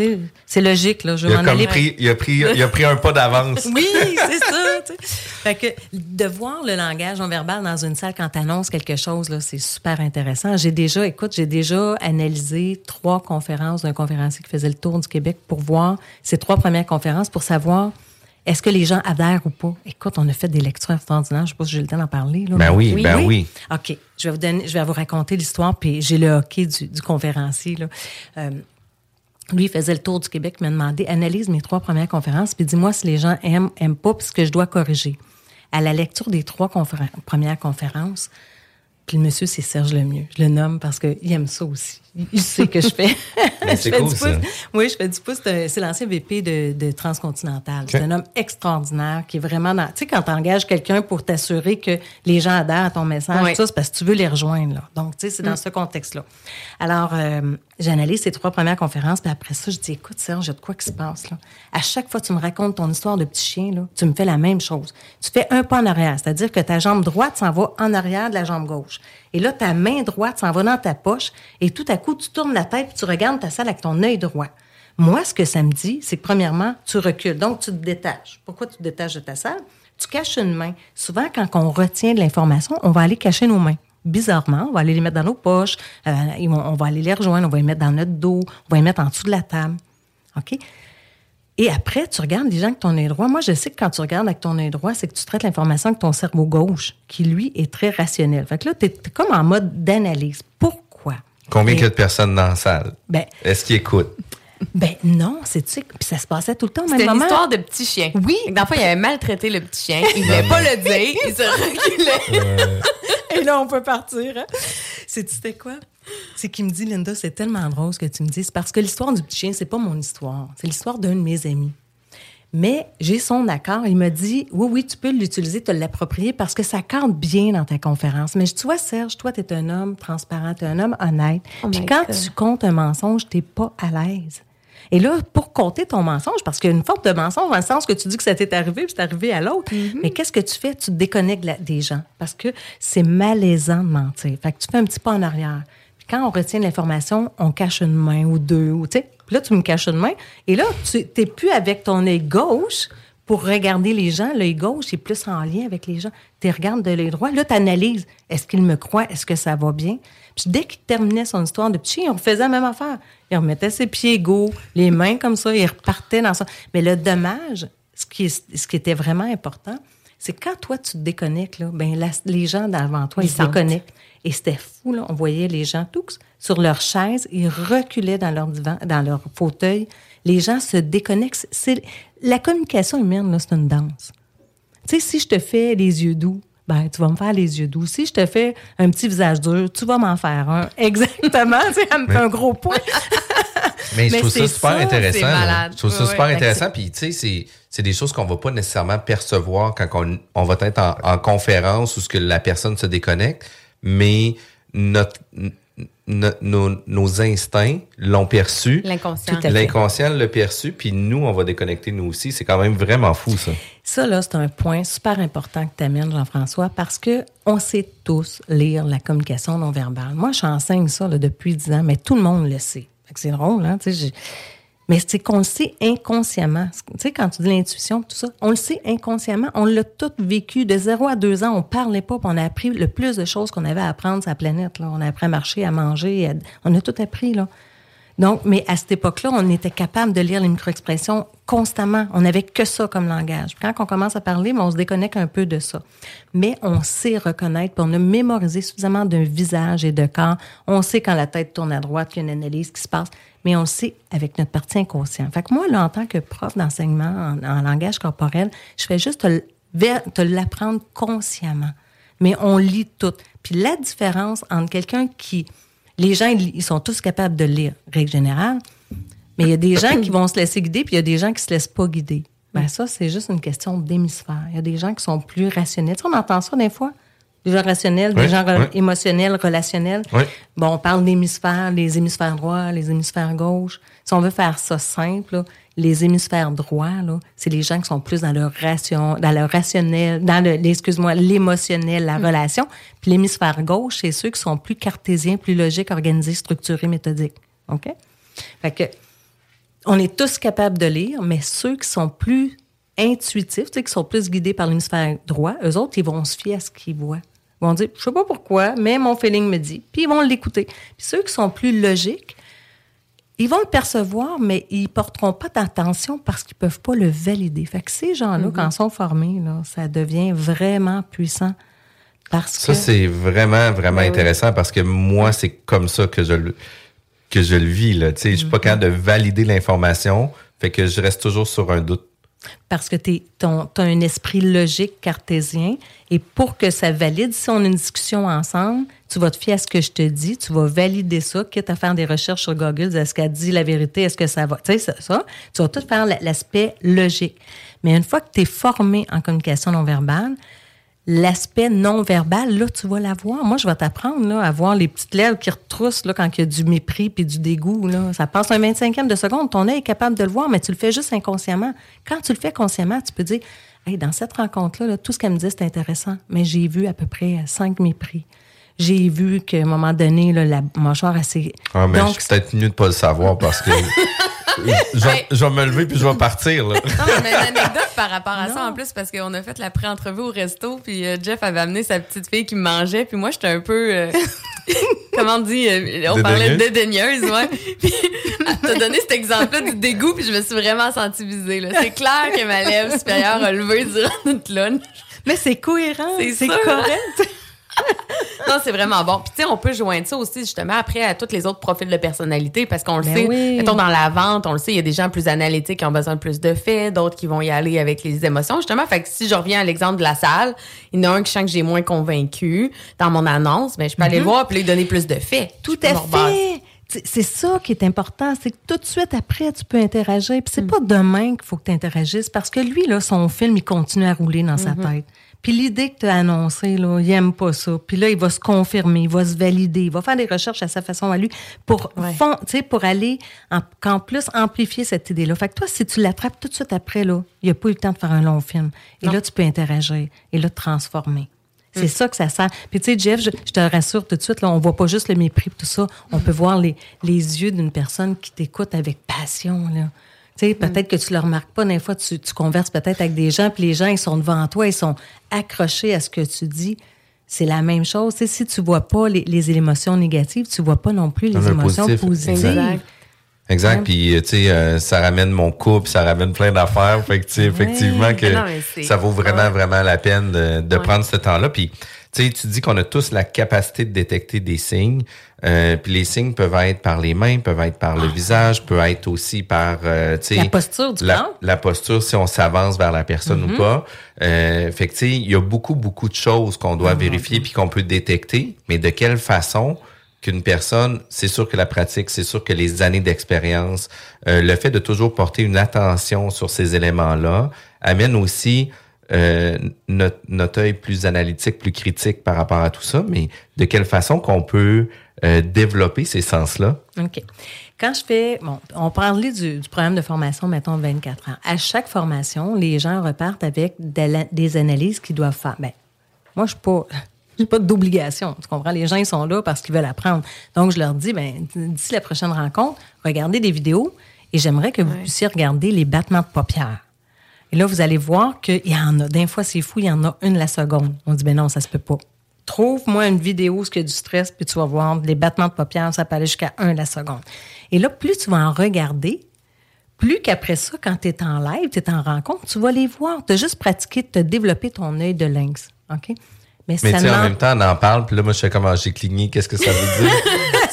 C'est logique là. Je il a, aller pris, il, a pris, il a pris un pas d'avance. oui, c'est ça. Fait que de voir le langage non verbal dans une salle quand tu annonces quelque chose, là, c'est super intéressant. J'ai déjà, écoute, j'ai déjà analysé trois conférences d'un conférencier qui faisait le tour du Québec pour voir ces trois premières conférences pour savoir est-ce que les gens adhèrent ou pas? Écoute, on a fait des lectures extraordinaires. Je sais pas si j'ai le temps d'en parler. Là, Ben mais- oui, ben oui. OK. Je vais vous donner, je vais vous raconter l'histoire, puis j'ai le hockey du, du conférencier. Là. Euh, lui, il faisait le tour du Québec, il m'a demandé analyse mes trois premières conférences, puis dis-moi si les gens aiment, aiment pas, puis ce que je dois corriger. À la lecture des trois conféren- premières conférences, puis le monsieur, c'est Serge Lemieux. Je le nomme parce qu'il aime ça aussi. Il- sait que je fais. Mais je c'est fais cool, du ça. pouce. Oui, je fais du pouce. C'est l'ancien VP de, de Transcontinental. C'est un homme extraordinaire qui est vraiment dans. Tu sais, quand tu engages quelqu'un pour t'assurer que les gens adhèrent à ton message, Oui. tout ça, c'est parce que tu veux les rejoindre. Là. Donc, tu sais, c'est dans ce contexte-là. Alors, euh, j'analyse ces trois premières conférences, puis après ça, je dis écoute, Serge, il y a de quoi qui se passe là. À chaque fois que tu me racontes ton histoire de petit chien, là, tu me fais la même chose. Tu fais un pas en arrière, c'est-à-dire que ta jambe droite s'en va en arrière de la jambe gauche. Et là, ta main droite s'en va dans ta poche, et tout à coup, tu tournes la tête, puis tu regardes ta salle avec ton œil droit. Moi, ce que ça me dit, c'est que premièrement, tu recules, donc tu te détaches. Pourquoi tu te détaches de ta salle? Tu caches une main. Souvent, quand on retient de l'information, on va aller cacher nos mains. Bizarrement, on va aller les mettre dans nos poches, euh, on va aller les rejoindre, on va les mettre dans notre dos, on va les mettre en dessous de la table. OK? Et après, tu regardes les gens avec ton œil droit. Moi, je sais que quand tu regardes avec ton œil droit, c'est que tu traites l'information avec ton cerveau gauche, qui, lui, est très rationnel. Fait que là, tu es, comme en mode d'analyse. Pourquoi? Combien Et- il y a de personnes dans la salle? Ben, Est-ce qu'ils écoutent? ben non, c'est tu sais, puis ça se passait tout le temps au même C'était une moment. histoire de petit chien. Oui. Dans le fond, il avait maltraité le petit chien. Il voulait pas le dire. Il se reculait. Et là, on peut partir. Hein? C'est c'était quoi? C'est qu'il me dit, Linda, c'est tellement drôle ce que tu me dis. C'est parce que l'histoire du petit chien, c'est pas mon histoire. C'est l'histoire d'un de mes amis. Mais j'ai son accord. Il me dit, oui, oui, tu peux l'utiliser, te l'approprier parce que ça cadre bien dans ta conférence. Mais je dis, tu vois, Serge, toi, tu es un homme transparent, tu es un homme honnête. Oh Puis quand God. tu comptes un mensonge, tu pas à l'aise. Et là, pour compter ton mensonge, parce qu'il y a une forme de mensonge dans le sens que tu dis que ça t'est arrivé, puis c'est arrivé à l'autre. Mais qu'est-ce que tu fais? Tu te déconnectes des gens parce que c'est malaisant de mentir. Fait que tu fais un petit pas en arrière. Quand on retient l'information, on cache une main ou deux, ou tu sais. Puis là, tu me caches une main. Et là, tu n'es plus avec ton œil gauche pour regarder les gens. L'œil gauche est plus en lien avec les gens. Tu regardes de l'œil droit. Là, tu analyses. Est-ce qu'il me croit? Est-ce que ça va bien? Puis dès qu'il terminait son histoire de petit, on faisait la même affaire. Il remettait ses pieds égaux, les mains comme ça, il repartait dans ça. Mais le dommage, ce qui, ce qui était vraiment important, c'est quand toi, tu te déconnectes, là, ben, la- les gens d'avant toi, Ils ils, se déconnectent. Et c'était fou, là. On voyait les gens tous sur leur chaise, ils reculaient dans leur divan, dans leur fauteuil. Les gens se déconnectent. C'est, la communication humaine, là, c'est une danse. Tu sais, si je te fais les yeux doux, ben, tu vas me faire les yeux doux. Si je te fais un petit visage dur, tu vas m'en faire un. Exactement. tu sais, elle me fait un gros point. Mais je trouve ça super ça, intéressant. Je trouve ça super intéressant. Puis, tu sais, c'est, c'est des choses qu'on va pas nécessairement percevoir quand on, on va être en, en conférence ou ce que la personne se déconnecte, mais notre, nos, nos instincts l'ont perçu. L'inconscient. L'inconscient l'a perçu, puis nous, on va déconnecter nous aussi. C'est quand même vraiment fou, ça. Ça, là, c'est un point super important que tu amènes, Jean-François, parce que on sait tous lire la communication non verbale. Moi, j'enseigne ça là, depuis 10 ans, mais tout le monde le sait. Fait que C'est drôle, hein? Mais c'est qu'on le sait inconsciemment. Tu sais, quand tu dis l'intuition, tout ça, on le sait inconsciemment. On l'a tout vécu. De 0 à 2 ans, on parlait pas, puis on a appris le plus de choses qu'on avait à apprendre sur la planète. Là. On a appris à marcher, à manger. On a tout appris, là. Donc, mais à cette époque-là, on était capable de lire les micro-expressions constamment. On n'avait que ça comme langage. Quand on commence à parler, ben, on se déconnecte un peu de ça. Mais on sait reconnaître, puis on a mémorisé suffisamment d'un visage et de corps. On sait quand la tête tourne à droite, qu'il y a une analyse qui se passe, mais on sait avec notre partie inconsciente. Fait moi, là, en tant que prof d'enseignement en, langage corporel, je fais juste te, l'apprendre consciemment. Mais on lit tout. Puis la différence entre quelqu'un qui les gens, ils sont tous capables de lire, règle générale. Mais il y a des gens qui vont se laisser guider, puis il y a des gens qui se laissent pas guider. Ben ça, c'est juste une question d'hémisphère. Il y a des gens qui sont plus rationnels. Tu sais, on entend ça des fois? Des gens rationnels, Oui, des gens re- oui. émotionnels, relationnels. Oui. Bon, on parle d'hémisphères, les hémisphères droits, les hémisphères gauches. Si on veut faire ça simple, là, les hémisphères droits, là, c'est les gens qui sont plus dans leur ration, dans leur rationnel, dans le, excuse-moi, l'émotionnel, la relation. Puis l'hémisphère gauche, c'est ceux qui sont plus cartésiens, plus logiques, organisés, structurés, méthodiques. OK? Fait que, on est tous capables de lire, mais ceux qui sont plus intuitifs, qui sont plus guidés par l'hémisphère droit, eux autres, ils vont se fier à ce qu'ils voient. Ils vont dire, je sais pas pourquoi, mais mon feeling me dit. Puis ils vont l'écouter. Puis ceux qui sont plus logiques, ils vont le percevoir, mais ils porteront pas d'attention parce qu'ils peuvent pas le valider. Fait que ces gens-là, quand ils sont formés, là, ça devient vraiment puissant. Parce Ça, que... c'est vraiment, vraiment Ben oui. intéressant parce que moi, c'est comme ça que je le, que je le vis, là. Tu sais, je suis pas capable de valider l'information. Fait que je reste toujours sur un doute. Parce que tu as un esprit logique cartésien et pour que ça valide, si on a une discussion ensemble, tu vas te fier à ce que je te dis, tu vas valider ça, quitte à faire des recherches sur Google, est-ce qu'elle dit la vérité, est-ce que ça va, tu sais, ça, ça, tu vas tout faire la- l'aspect logique. Mais une fois que tu es formé en communication non verbale, l'aspect non verbal, là, tu vas l'avoir. Moi, je vais t'apprendre là, à voir les petites lèvres qui retroussent là, quand il y a du mépris puis du dégoût. Là. Ça passe un 25e de seconde. Ton œil est capable de le voir, mais tu le fais juste inconsciemment. Quand tu le fais consciemment, tu peux dire hey, dans cette rencontre-là, là, tout ce qu'elle me dit, c'est intéressant, mais j'ai vu à peu près cinq mépris. J'ai vu qu'à un moment donné, là, la mâchoire assez. Ah, mais Donc, je suis peut-être mieux de pas le savoir parce que je, vais, je vais me lever puis je vais partir, là. Non, mais une anecdote par rapport à ça en plus parce qu'on a fait la pré-entrevue au resto puis euh, Jeff avait amené sa petite fille qui mangeait puis moi j'étais un peu euh, comment on dit euh, on parlait de dédaigneuse ouais puis t'as donné cet exemple-là du dégoût puis je me suis vraiment sentie visée là c'est clair que ma lèvre supérieure a levé durant notre lunch mais c'est cohérent, C'est c'est sûr. correct. Non c'est vraiment bon puis tu sais on peut joindre ça aussi justement après à tous les autres profils de personnalité parce qu'on le Ben sait oui. mettons dans la vente on le sait il y a des gens plus analytiques qui ont besoin de plus de faits d'autres qui vont y aller avec les émotions justement fait que si je reviens à l'exemple de la salle il y en a un que je sens que j'ai moins convaincu dans mon annonce mais je peux aller le voir puis lui donner plus de faits Mhm. Tout à fait. C'est- ça qui est important, c'est que tout de suite après, tu peux interagir. Puis Mm. c'est pas demain qu'il faut que tu interagisses parce que lui, là, son film, il continue à rouler dans sa Mm-hmm. tête. Puis l'idée que tu as annoncée, là, il aime pas ça. Puis là, il va se confirmer, il va se valider, il va faire des recherches à sa façon à lui pour, Ouais. fond- pour aller en, plus amplifier cette idée-là. Fait que toi, si tu l'attrapes tout de suite après, là, il n'y a pas eu le temps de faire un long film. Et là, tu peux interagir et là, te transformer. C'est ça que ça sert. Puis tu sais, Jeff, je, je te rassure tout de suite, là, on voit pas juste le mépris, tout ça. On peut voir les, les yeux d'une personne qui t'écoute avec passion. Là. Tu sais, peut-être que tu le remarques pas. Des fois, tu, tu converses peut-être avec des gens, puis les gens, ils sont devant toi, ils sont accrochés à ce que tu dis. C'est la même chose. Tu sais, si tu vois pas les, les émotions négatives, tu vois pas non plus les Le émotions positif. positives. Exact. Exact. Puis, euh, tu sais, euh, ça ramène mon couple, ça ramène plein d'affaires. Fait que, tu sais, effectivement, que Non, c'est- ça vaut vraiment, Ouais. vraiment la peine de, de Ouais. prendre ce temps-là. Puis, tu sais, tu dis qu'on a tous la capacité de détecter des signes. Euh, puis les signes peuvent être par les mains, peuvent être par le visage, peuvent être aussi par, euh, La posture du la, la posture, si on s'avance vers la personne ou pas. Euh, fait que, tu sais, il y a beaucoup, beaucoup de choses qu'on doit Mm-hmm. vérifier puis qu'on peut détecter. Mais de quelle façon qu'une personne, c'est sûr que la pratique, c'est sûr que les années d'expérience, euh, le fait de toujours porter une attention sur ces éléments-là amène aussi euh, notre, notre œil plus analytique, plus critique par rapport à tout ça, mais de quelle façon qu'on peut euh, développer ces sens-là? OK. Quand je fais, bon, on parlait du, du programme de formation, mettons, 24 ans. À chaque formation, les gens repartent avec de la- des analyses qu'ils doivent faire. Ben, moi, je suis pas, j'ai pas d'obligation. Tu comprends? Les gens, ils sont là parce qu'ils veulent apprendre. Donc, je leur dis, ben, d'ici la prochaine rencontre, regardez des vidéos et j'aimerais que vous puissiez regarder les battements de paupières. Et là, vous allez voir qu'il y en a. D'un fois, c'est fou, il y en a une la seconde. On dit, ben non, ça se peut pas. Trouve-moi une vidéo où il y a du stress, puis tu vas voir les battements de paupières, ça peut aller jusqu'à un la seconde. Et là, plus tu vas en regarder, plus qu'après ça, quand tu es en live, tu es en rencontre, tu vas les voir. Tu as juste pratiqué de te développer ton œil de lynx. OK? Mais ça tu sais, en même temps, on en parle, puis là, moi, je sais comment j'ai cligné, qu'est-ce que ça veut dire?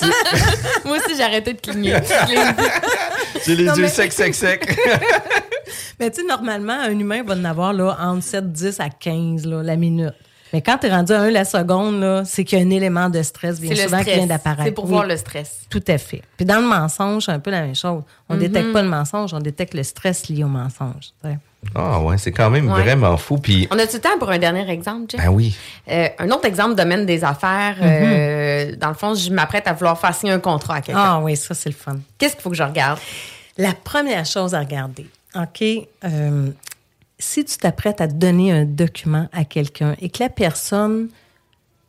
Moi aussi, j'ai arrêté de cligner. J'ai les Non, yeux secs, secs, secs. Mais tu sais, normalement, un humain va en avoir là, entre 7, 10 à 15 là, la minute. Mais quand tu es rendu à 1 la seconde, là, c'est qu'il y a un élément de stress bien souvent qui vient stress. d'apparaître. C'est pour Oui. voir le stress. Tout à fait. Puis dans le mensonge, c'est un peu la même chose. On ne Mm-hmm. détecte pas le mensonge, on détecte le stress lié au mensonge. Ah ouais, c'est quand même Ouais. vraiment fou. Puis, On a-tu le temps pour un dernier exemple, Jeff? ben oui. Euh, un autre exemple, domaine des affaires. euh, dans le fond, je m'apprête à vouloir faire signer un contrat à quelqu'un. Ah oui, ça, c'est le fun. Qu'est-ce qu'il faut que je regarde? La première chose à regarder, OK, euh, si tu t'apprêtes à donner un document à quelqu'un et que la personne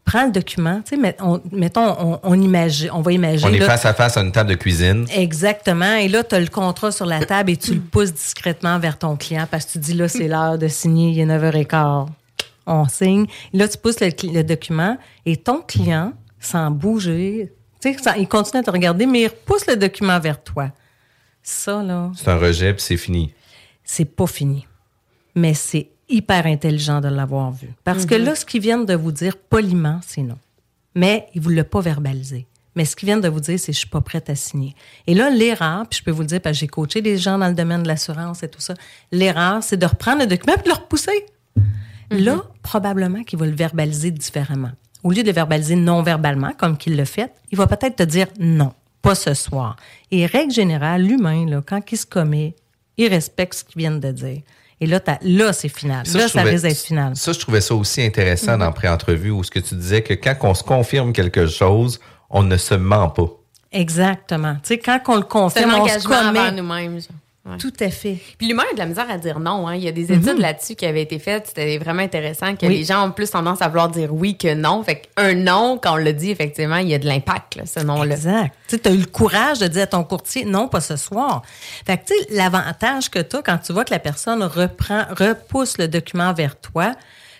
prend le document, tu sais, met- on- mettons, on, on imagine, on va imaginer. On est là, face à face à une table de cuisine. Exactement. Et là, tu as le contrat sur la table et tu le pousses discrètement vers ton client parce que tu dis là, c'est l'heure de signer, il est 9h15. On signe. Et là, tu pousses le, le document et ton client, sans bouger, tu sais, il continue à te regarder, mais il repousse le document vers toi. Ça, là, C'est un rejet, puis c'est fini. c'est pas fini. Mais c'est hyper intelligent de l'avoir vu. Parce que là, ce qu'ils viennent de vous dire poliment, c'est non. Mais ils ne vous l'ont pas verbalisé. Mais ce qu'ils viennent de vous dire, c'est je suis pas prête à signer. Et là, l'erreur, puis je peux vous le dire, parce que j'ai coaché des gens dans le domaine de l'assurance et tout ça, l'erreur, c'est de reprendre le document et de le repousser. Là, probablement qu'il va le verbaliser différemment. Au lieu de le verbaliser non-verbalement, comme qu'il le fait, il va peut-être te dire non, pas ce soir. Et règle générale, l'humain, là, quand il se commet, il respecte ce qu'ils viennent de dire. Et là, t'as- là c'est final. là, je ça trouvais- risque d'être final. Ça, je trouvais ça aussi intéressant dans pré-entrevue où ce que tu disais que quand on se confirme quelque chose, on ne se ment pas. Exactement. Tu sais, quand on le confirme, on se engagement commet. nous-mêmes. Ouais. Tout à fait. Puis l'humain a de la misère à dire non. Hein. Il y a des études là-dessus qui avaient été faites. C'était vraiment intéressant que Oui. les gens ont plus tendance à vouloir dire oui que non. Fait qu'un non, quand on le dit, effectivement, il y a de l'impact, là, ce nom-là. Exact. Tu as eu le courage de dire à ton courtier, non, pas ce soir. Fait que, tu sais, l'avantage que tu as quand tu vois que la personne reprend, repousse le document vers toi,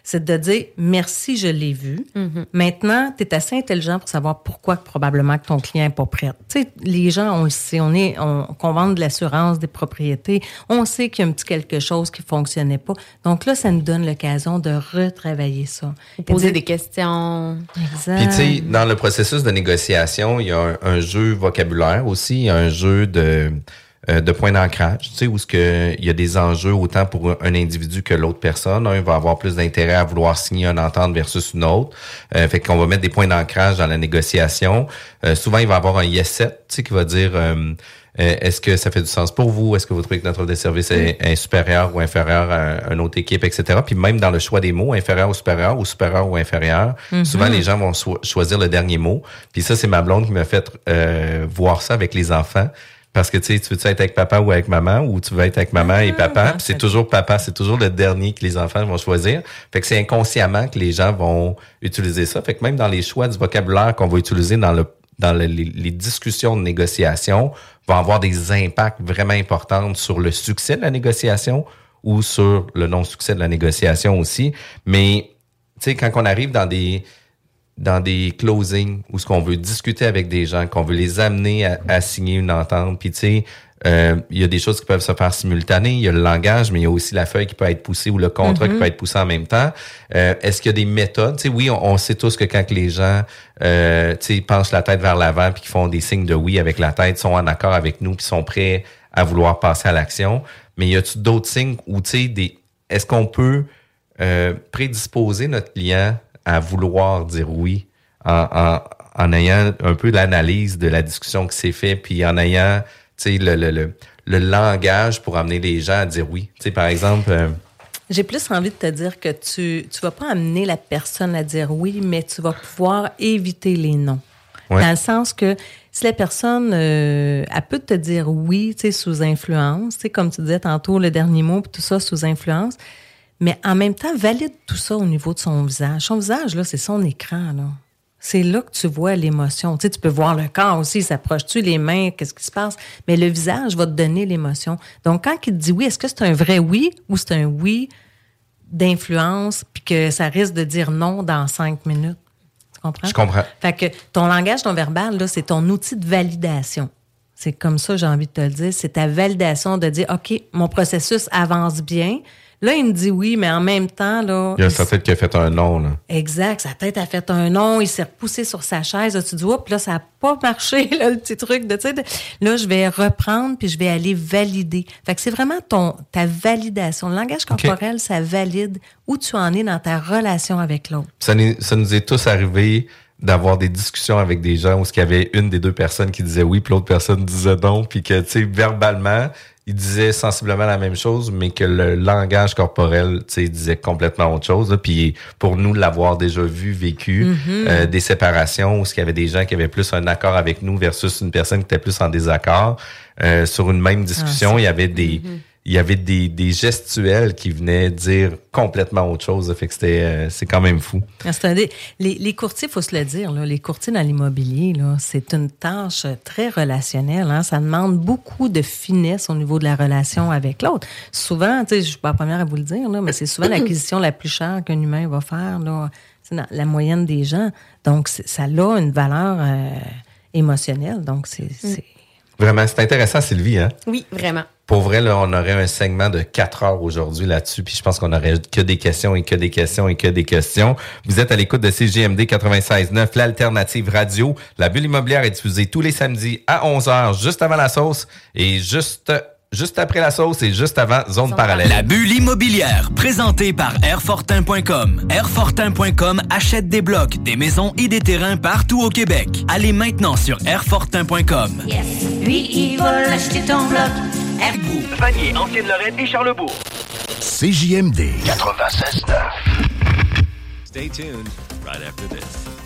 c'est de dire merci, je l'ai vu. Maintenant, tu es assez intelligent pour savoir pourquoi probablement que ton client n'est pas prêt. Tu sais, les gens, on le sait, on est, on, qu'on vende de l'assurance, des propriétés, on sait qu'il y a un petit quelque chose qui fonctionnait pas. Donc là, ça nous donne l'occasion de retravailler ça. Poser des questions. Exact. Puis, tu sais, dans le processus de négociation, il y a un, un jeu vocabulaire aussi, il y a un jeu de, euh, de points d'ancrage, tu sais, où ce que, il y a des enjeux autant pour un individu que l'autre personne. Un va avoir plus d'intérêt à vouloir signer une entente versus une autre. Euh, fait qu'on va mettre des points d'ancrage dans la négociation. Euh, souvent, il va y avoir un yes set, tu sais, qui va dire... euh, Est-ce que ça fait du sens pour vous? Est-ce que vous trouvez que notre offre de service est, est supérieure ou inférieure à une autre équipe, etc. Puis même dans le choix des mots, inférieur ou supérieur ou supérieur ou inférieur, souvent les gens vont so- choisir le dernier mot. Puis ça, c'est ma blonde qui m'a fait euh, voir ça avec les enfants. Parce que tu sais, tu veux être avec papa ou avec maman, ou tu veux être avec maman et papa. Puis c'est toujours papa, c'est toujours le dernier que les enfants vont choisir. Fait que c'est inconsciemment que les gens vont utiliser ça. Fait que même dans les choix du vocabulaire qu'on va utiliser dans le dans le- les, les discussions de négociation, vont avoir des impacts vraiment importants sur le succès de la négociation ou sur le non-succès de la négociation aussi. Mais tu sais, quand on arrive dans des dans des closings où ce qu'on veut discuter avec des gens, qu'on veut les amener à, à signer une entente, puis tu sais, euh, il y a des choses qui peuvent se faire simultanées, il y a le langage, mais il y a aussi la feuille qui peut être poussée ou le contrat qui peut être poussé en même temps. Euh, Est-ce qu'il y a des méthodes? Tu sais, oui, on, on sait tous que quand que les gens euh, tu sais, penchent la tête vers l'avant puis qu'ils font des signes de oui avec la tête, sont en accord avec nous puis sont prêts à vouloir passer à l'action. Mais y a-tu d'autres signes où tu sais, des est-ce qu'on peut euh, prédisposer notre client à vouloir dire oui en, en, en ayant un peu l'analyse de la discussion qui s'est faite, puis en ayant le, le, le, le langage pour amener les gens à dire oui. Tu sais, par exemple, euh, J'ai plus envie de te dire que tu tu vas pas amener la personne à dire oui, mais tu vas pouvoir éviter les non. Ouais. Dans le sens que si la personne, euh, elle peut te dire oui, tu sais, sous influence, tu sais, comme tu disais tantôt, le dernier mot, puis tout ça sous influence, mais en même temps, valide tout ça au niveau de son visage. Son visage, là, c'est son écran, là. C'est là que tu vois l'émotion. Tu sais, tu peux voir le corps aussi, s'approche-tu les mains, qu'est-ce qui se passe, mais le visage va te donner l'émotion. Donc, quand il te dit oui, est-ce que c'est un vrai oui ou c'est un oui d'influence, puis que ça risque de dire non dans cinq minutes? Tu comprends? je comprends. Fait que ton langage non verbal, là, c'est ton outil de validation. C'est comme ça, j'ai envie de te le dire. C'est ta validation de dire, OK, mon processus avance bien. Là, il me dit oui, mais en même temps, là. Il y a sa tête qui a fait un non, là. Exact. Sa tête a fait un nom. Il s'est repoussé sur sa chaise. Là, tu dis, oups, là, ça n'a pas marché, là, le petit truc de, tu sais, de- là, je vais reprendre puis je vais aller valider. Fait que c'est vraiment ton, ta validation. Le langage corporel, ça valide où tu en es dans ta relation avec l'autre. Ça, ça nous est tous arrivé d'avoir des discussions avec des gens où il y avait une des deux personnes qui disait oui, puis l'autre personne disait non, puis que, tu sais, verbalement, il disait sensiblement la même chose, mais que le langage corporel, tu sais, disait complètement autre chose. là. Puis pour nous, l'avoir déjà vu, vécu, euh, des séparations où il y avait des gens qui avaient plus un accord avec nous versus une personne qui était plus en désaccord, euh, sur une même discussion, il y avait des... Il y avait des, des gestuels qui venaient dire complètement autre chose. Fait que c'était, euh, c'est quand même fou. Ah, les, les courtiers, faut se le dire, là, les courtiers dans l'immobilier, là, c'est une tâche très relationnelle. Hein. Ça demande beaucoup de finesse au niveau de la relation avec l'autre. Souvent, je suis pas la première à vous le dire, là, mais c'est souvent l'acquisition la plus chère qu'un humain va faire, là, c'est dans la moyenne des gens. Donc, ça a une valeur euh, émotionnelle. Donc, c'est, c'est- Vraiment, c'est intéressant, Sylvie. Hein? Oui, vraiment. Pour vrai, là, on aurait un segment de quatre heures aujourd'hui là-dessus, puis je pense qu'on aurait que des questions et que des questions et que des questions. Vous êtes à l'écoute de CGMD 96.9, l'alternative radio. La bulle immobilière est diffusée tous les samedis à 11h, juste avant la sauce et juste juste après la sauce et juste avant zone parallèle. La bulle immobilière, présentée par Airfortin.com. Airfortin.com achète des blocs, des maisons et des terrains partout au Québec. Allez maintenant sur Airfortin.com. Yes. Lui, il va l'acheter ton bloc. Air- Vanier, Ancienne-Lorraine et Charlebourg. CJMD 96.9. Stay tuned right after this.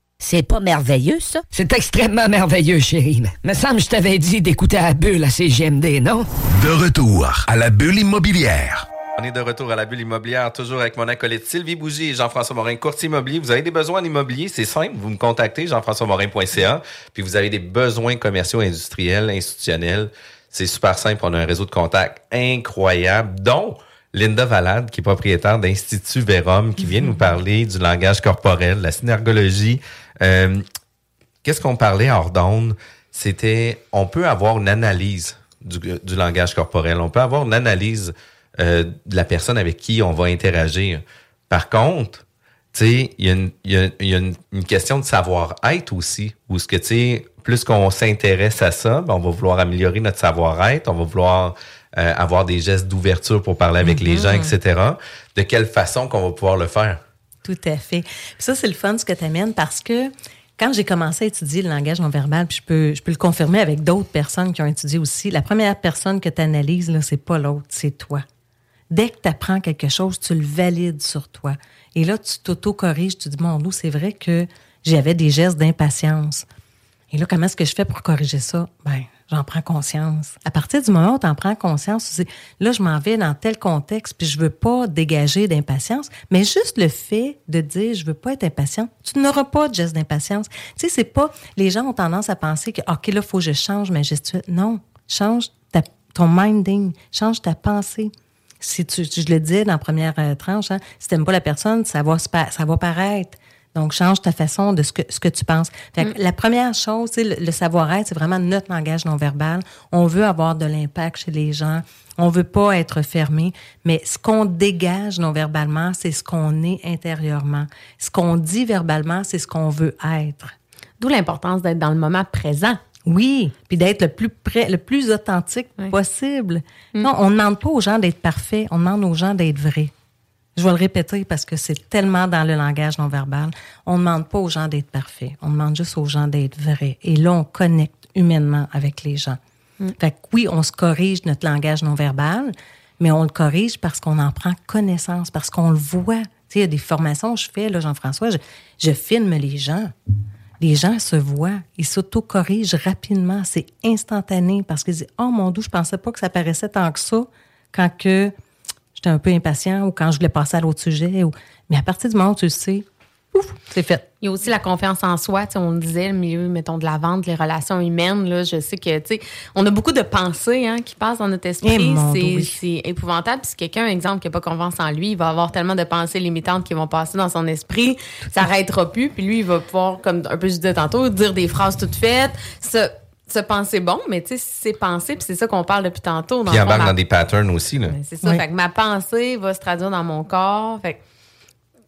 C'est pas merveilleux, ça? C'est extrêmement merveilleux, chérie. Me semble que je t'avais dit d'écouter à la bulle à CGMD, non? De retour à la bulle immobilière. On est de retour à la bulle immobilière, toujours avec mon acolyte Sylvie Bougie et Jean-François Morin, courtier immobilier. Vous avez des besoins en immobilier, c'est simple, vous me contactez, jean-françois-morin.ca, puis vous avez des besoins commerciaux, industriels, institutionnels. C'est super simple, on a un réseau de contacts incroyable, dont Linda Valade, qui est propriétaire d'Institut Vérum, qui vient nous parler du langage corporel, la synergologie. Euh, Qu'est-ce qu'on parlait hors d'onde? C'était, on peut avoir une analyse du, du langage corporel. On peut avoir une analyse euh, de la personne avec qui on va interagir. Par contre, tu sais, il y a, une, il y a- il y a une, une question de savoir-être aussi, où ce que, tu sais, plus qu'on s'intéresse à ça, ben, on va vouloir améliorer notre savoir-être, on va vouloir euh, avoir des gestes d'ouverture pour parler avec les Mhm. gens, etc. De quelle façon qu'on va pouvoir le faire? Tout à fait. Puis ça, c'est le fun ce que tu amènes parce que quand j'ai commencé à étudier le langage non verbal, puis je peux, je peux le confirmer avec d'autres personnes qui ont étudié aussi, la première personne que tu analyses, c'est pas l'autre, c'est toi. Dès que tu apprends quelque chose, tu le valides sur toi. Et là, tu t'auto-corriges, tu dis, mon nous, c'est vrai que j'avais des gestes d'impatience. Et là, comment est-ce que je fais pour corriger ça? Ben, j'en prends conscience. À partir du moment où tu en prends conscience, tu dis, là, je m'en vais dans tel contexte, puis je veux pas dégager d'impatience. Mais juste le fait de dire, je veux pas être impatient, tu n'auras pas de geste d'impatience. Tu sais, c'est pas, les gens ont tendance à penser que, OK, là, faut que je change ma gestuelle. Non. Change ton minding. Change ta pensée. Si tu, je le disais dans la première euh, tranche, hein, si t'aimes pas la personne, ça va, ça va paraître. Donc, change ta façon de ce que, ce que tu penses. Fait que La première chose, le, le savoir-être, c'est vraiment notre langage non verbal. On veut avoir de l'impact chez les gens. On veut pas être fermé. Mais ce qu'on dégage non verbalement, c'est ce qu'on est intérieurement. Ce qu'on dit verbalement, c'est ce qu'on veut être. D'où l'importance d'être dans le moment présent. Oui, puis d'être le plus près, le plus authentique possible. Non, on ne demande pas aux gens d'être parfaits, on demande aux gens d'être vrais. Je vais le répéter parce que c'est tellement dans le langage non verbal. On ne demande pas aux gens d'être parfaits, on demande juste aux gens d'être vrais. Et là, on connecte humainement avec les gens. Fait que oui, on se corrige notre langage non verbal, mais on le corrige parce qu'on en prend connaissance, parce qu'on le voit. Tu sais, il y a des formations que je fais, là, Jean-François, je, je filme les gens. Les gens se voient, ils s'auto-corrigent rapidement, c'est instantané parce qu'ils disent Oh mon Dieu, je pensais pas que ça paraissait tant que ça quand que j'étais un peu impatient ou quand je voulais passer à l'autre sujet. Ou... Mais à partir du moment où tu le sais, ouf, c'est fait. Il y a aussi la confiance en soi. Tu sais, on le disait, le milieu, mettons, de la vente, les relations humaines. Là, je sais que, tu sais, on a beaucoup de pensées hein, qui passent dans notre Eh, esprit. c'est oui. épouvantable. Puis si quelqu'un, exemple, qui n'a pas confiance en lui, il va avoir tellement de pensées limitantes qui vont passer dans son esprit. Ça n'arrêtera plus. Puis lui, il va pouvoir, comme un peu je disais tantôt, dire des phrases toutes faites, se, se penser bon. Mais tu sais, c'est penser. Puis c'est ça qu'on parle depuis tantôt. Puis il le fond, embarque ma- dans des patterns aussi. Là. c'est ça. Fait que ma pensée va se traduire dans mon corps. Fait que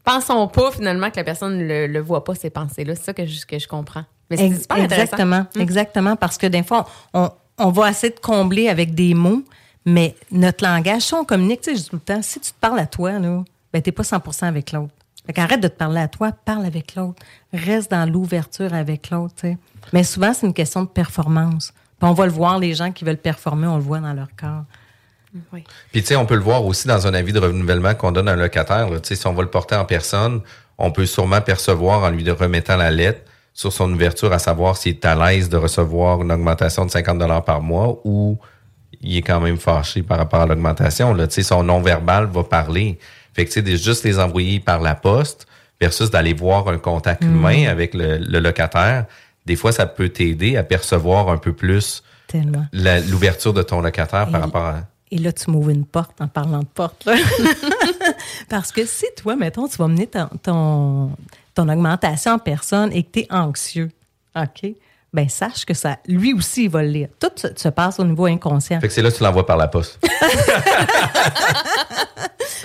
pensons pas finalement que la personne ne le, voit pas, ces pensées-là. C'est ça que je, que je comprends. Mais c'est super intéressant. Exactement, Hum. exactement, parce que des fois, on, on va essayer de combler avec des mots, mais notre langage, si on communique, tu sais, je dis tout le temps, si tu te parles à toi, là, ben, t'es pas 100 avec l'autre. Fait qu'arrête de te parler à toi, parle avec l'autre. Reste dans l'ouverture avec l'autre, tu sais. Mais souvent, c'est une question de performance. Puis on va le voir, les gens qui veulent performer, on le voit dans leur corps. Oui. Puis tu sais, on peut le voir aussi dans un avis de renouvellement qu'on donne à un locataire. là. Tu sais, si on va le porter en personne, on peut sûrement percevoir en lui remettant la lettre sur son ouverture à savoir s'il est à l'aise de recevoir une augmentation de 50 dollars par mois ou il est quand même fâché par rapport à l'augmentation. Là. Tu sais, son non-verbal va parler. Fait que tu sais, juste les envoyer par la poste versus d'aller voir un contact Mm. humain avec le, le locataire, des fois, ça peut t'aider à percevoir un peu plus l'ouverture de ton locataire par rapport à... Et là, tu m'ouvres une porte en parlant de porte. là. Parce que si toi, mettons, tu vas mener ton, ton, ton augmentation en personne et que tu es anxieux, OK? Ben sache que ça, lui aussi, il va le lire. Tout se, se passe au niveau inconscient. Fait que c'est là que tu l'envoies par la poste.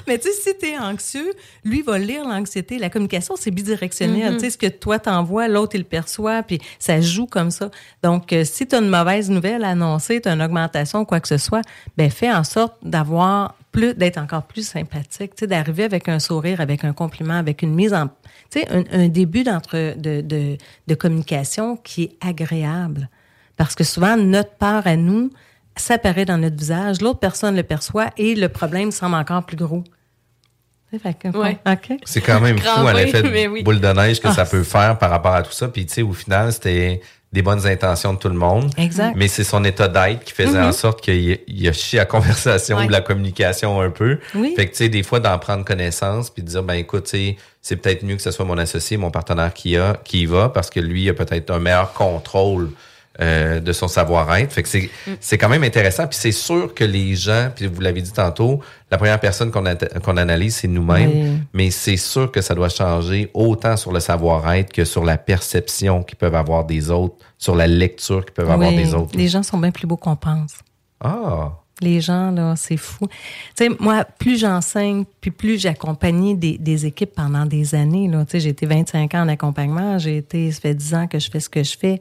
Mais tu sais, si tu es anxieux, lui va lire l'anxiété. La communication, c'est bidirectionnel. Mhm. Tu sais, ce que toi t'envoies, l'autre, il le perçoit, puis ça joue comme ça. Donc, euh, si tu as une mauvaise nouvelle à annoncer, tu as une augmentation, quoi que ce soit, ben fais en sorte d'avoir plus, d'être encore plus sympathique, tu sais, d'arriver avec un sourire, avec un compliment, avec une mise en, tu sais, un, un début d'entre, de, de, de communication qui est agréable. Parce que souvent, notre peur à nous, ça apparaît dans notre visage, l'autre personne le perçoit et le problème semble encore plus gros. Tu sais, fait que- Ouais. C'est quand même Grand fou à oui, l'effet de oui. boule de neige que Ah. ça peut faire par rapport à tout ça. Puis tu sais, au final, c'était des bonnes intentions de tout le monde. Exact. Mais c'est son état d'être qui faisait Mhm. en sorte qu'il a- il a chié la conversation Ouais. ou la communication un peu. Oui. Fait que tu sais, des fois, d'en prendre connaissance puis de dire, ben écoute, tu sais, c'est peut-être mieux que ce soit mon associé, mon partenaire qui a, qui y va, parce que lui a peut-être un meilleur contrôle euh, de son savoir-être. Fait que c'est Mm. c'est quand même intéressant. Puis c'est sûr que les gens, puis vous l'avez dit tantôt, la première personne qu'on analyse, c'est nous-mêmes. Mais c'est sûr que ça doit changer autant sur le savoir-être que sur la perception qu'ils peuvent avoir des autres, sur la lecture qu'ils peuvent avoir des autres. Les gens sont bien plus beaux qu'on pense. Ah! Les gens, là, c'est fou. Tu sais, moi, plus j'enseigne, puis plus j'ai accompagné des, des équipes pendant des années, là. Tu sais, j'ai été 25 ans en accompagnement, j'ai été, ça fait 10 ans que je fais ce que je fais.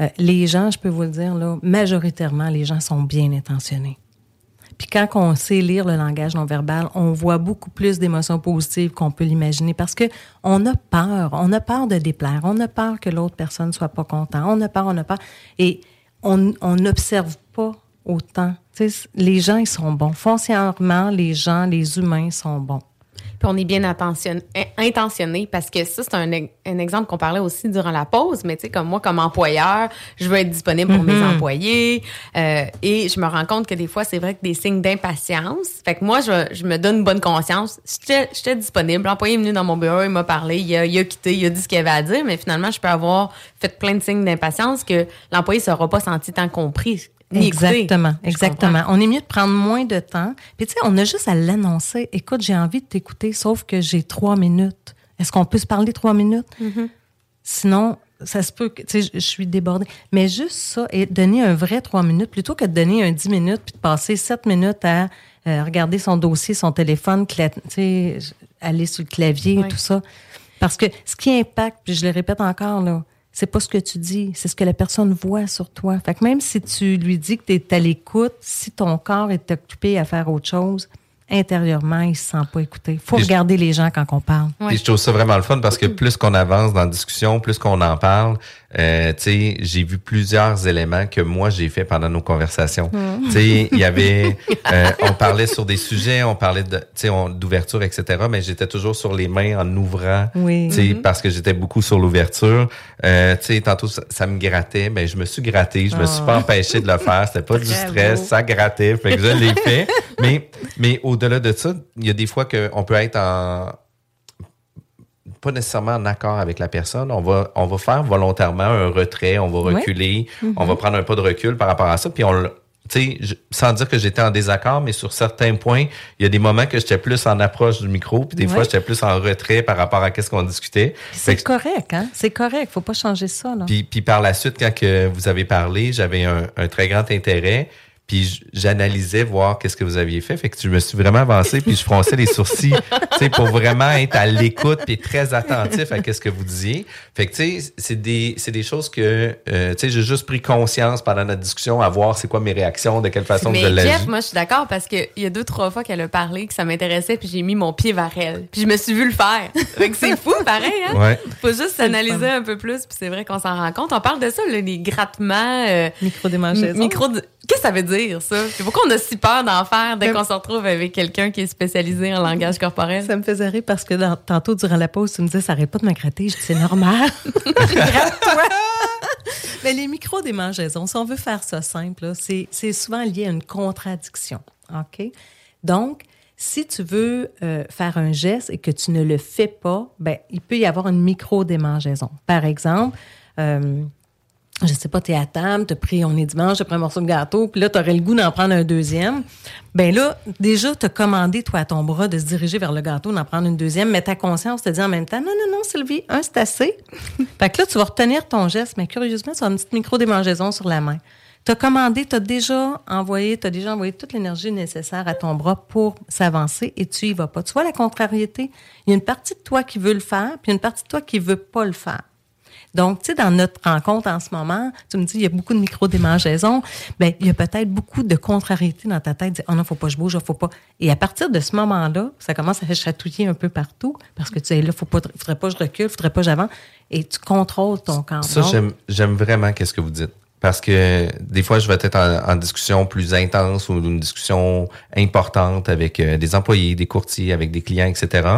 Euh, les gens, je peux vous le dire, là, majoritairement, les gens sont bien intentionnés. Puis quand on sait lire le langage non verbal, on voit beaucoup plus d'émotions positives qu'on peut l'imaginer parce que on a peur, on a peur de déplaire, on a peur que l'autre personne soit pas content, on a peur, on a peur, et on n'observe pas autant. Les gens ils sont bons, foncièrement les gens, les humains sont bons. Puis on est bien intentionné parce que ça, c'est un, un exemple qu'on parlait aussi durant la pause. Mais tu sais, comme moi, comme employeur, je veux être disponible pour mes Mhm. employés. euh, et je me rends compte que des fois, c'est vrai que des signes d'impatience. Fait que moi, je, je me donne bonne conscience. J'étais j'étais disponible. L'employé est venu dans mon bureau, il m'a parlé, il a, il a quitté, il a dit ce qu'il avait à dire. Mais finalement, je peux avoir fait plein de signes d'impatience que l'employé ne sera pas senti tant compris. Ni. Exactement, exactement. On est mieux de prendre moins de temps. Puis tu sais, on a juste à l'annoncer. Écoute, j'ai envie de t'écouter, sauf que j'ai trois minutes. Est-ce qu'on peut se parler trois minutes? Mm-hmm. Sinon, ça se peut que, tu sais, je- suis débordée. Mais juste ça, et donner un vrai trois minutes, plutôt que de donner un dix minutes, puis de passer sept minutes à euh, regarder son dossier, son téléphone, cla- tu sais, aller sur le clavier et tout ça. Parce que ce qui impacte, puis je le répète encore, là, c'est pas ce que tu dis, c'est ce que la personne voit sur toi. Fait que même si tu lui dis que tu es à l'écoute, si ton corps est occupé à faire autre chose, intérieurement, il se sent pas écouté. faut je- regarder les gens quand on parle. Je trouve ça vraiment le fun parce que plus qu'on avance dans la discussion, plus qu'on en parle, euh, tu sais, j'ai vu plusieurs éléments que moi j'ai fait pendant nos conversations. Mm. Tu sais, il y avait, euh, on parlait sur des sujets, on parlait de, d'ouverture, etc. Mais j'étais toujours sur les mains en ouvrant, Oui. tu sais, Mhm. parce que j'étais beaucoup sur l'ouverture. Euh, tu sais, tantôt ça, ça me grattait, mais je me suis gratté, je me suis Ah. pas empêché de le faire. C'était pas du stress, beau. ça grattait, fait que je l'ai fait. Mais, mais au-delà de ça, il y a des fois qu'on peut être en pas nécessairement en accord avec la personne. On va, on va faire volontairement un retrait, on va reculer, on va prendre un pas de recul par rapport à ça. Puis on, le- tu sais, je- sans dire que j'étais en désaccord, mais sur certains points, il y a des moments que j'étais plus en approche du micro, puis des fois j'étais plus en retrait par rapport à qu'est-ce qu'on discutait. C'est correct, hein? C'est correct. Faut pas changer ça, là. puis, puis par la suite, quand que vous avez parlé, j'avais un, un très grand intérêt. Puis j'analysais voir qu'est-ce que vous aviez fait. Fait que je me suis vraiment avancé, puis je fronçais les sourcils, tu sais, pour vraiment être à l'écoute puis très attentif à qu'est-ce que vous disiez. Fait que tu sais, c'est des c'est des choses que euh, tu sais, j'ai juste pris conscience pendant notre discussion à voir c'est quoi mes réactions, de quelle façon Mais que je l'agis. Jeff, moi, je suis d'accord parce qu'il y a deux, trois fois qu'elle a parlé, que ça m'intéressait, puis j'ai mis mon pied vers elle. Puis je me suis vu le faire. Fait que c'est fou, pareil, hein? Ouais. Faut juste s'analyser un peu plus, puis c'est vrai qu'on s'en rend compte. On parle de ça, là, les grattements. euh, Micro-démangeaisons. Micro Qu'est-ce que ça veut dire, ça? Pourquoi on a si peur d'en faire dès qu'on se retrouve avec quelqu'un qui est spécialisé en langage corporel? Ça me faisait rire parce que dans- tantôt, durant la pause, tu me disais, ça arrête pas de me gratter. Je dis, c'est normal. Gratte-toi. Mais les micro-démangeaisons, si on veut faire ça simple, c'est souvent lié à une contradiction. OK? Donc, si tu veux euh, faire un geste et que tu ne le fais pas, ben, il peut y avoir une micro-démangeaison. Par exemple, euh, je sais pas, t'es à table, t'as pris, on est dimanche, t'as pris un morceau de gâteau, puis là, t'aurais le goût d'en prendre un deuxième. Ben là, déjà, t'as commandé, toi, à ton bras, de se diriger vers le gâteau, d'en prendre une deuxième, mais ta conscience te dit en même temps, non, non, non, Sylvie, un, c'est assez. fait que là, tu vas retenir ton geste, mais curieusement, tu as une petite micro-démangeaison sur la main. T'as commandé, t'as déjà envoyé, t'as déjà envoyé toute l'énergie nécessaire à ton bras pour s'avancer et tu y vas pas. Tu vois la contrariété? Il y a une partie de toi qui veut le faire, puis une partie de toi qui veut pas le faire. Donc, tu sais, dans notre rencontre en ce moment, tu me dis, il y a beaucoup de micro-démangeaisons. Ben, il y a peut-être beaucoup de contrariété dans ta tête. Dire, oh non, faut pas que je bouge, faut pas. Et à partir de ce moment-là, ça commence à chatouiller un peu partout parce que tu sais, là, faut pas, faudrait pas que je recule, faudrait pas que j'avance. Et tu contrôles ton corps. Ça, j'aime, j'aime vraiment qu'est-ce que vous dites. Parce que des fois, je vais être en, en discussion plus intense ou une discussion importante avec euh, des employés, des courtiers, avec des clients, etc.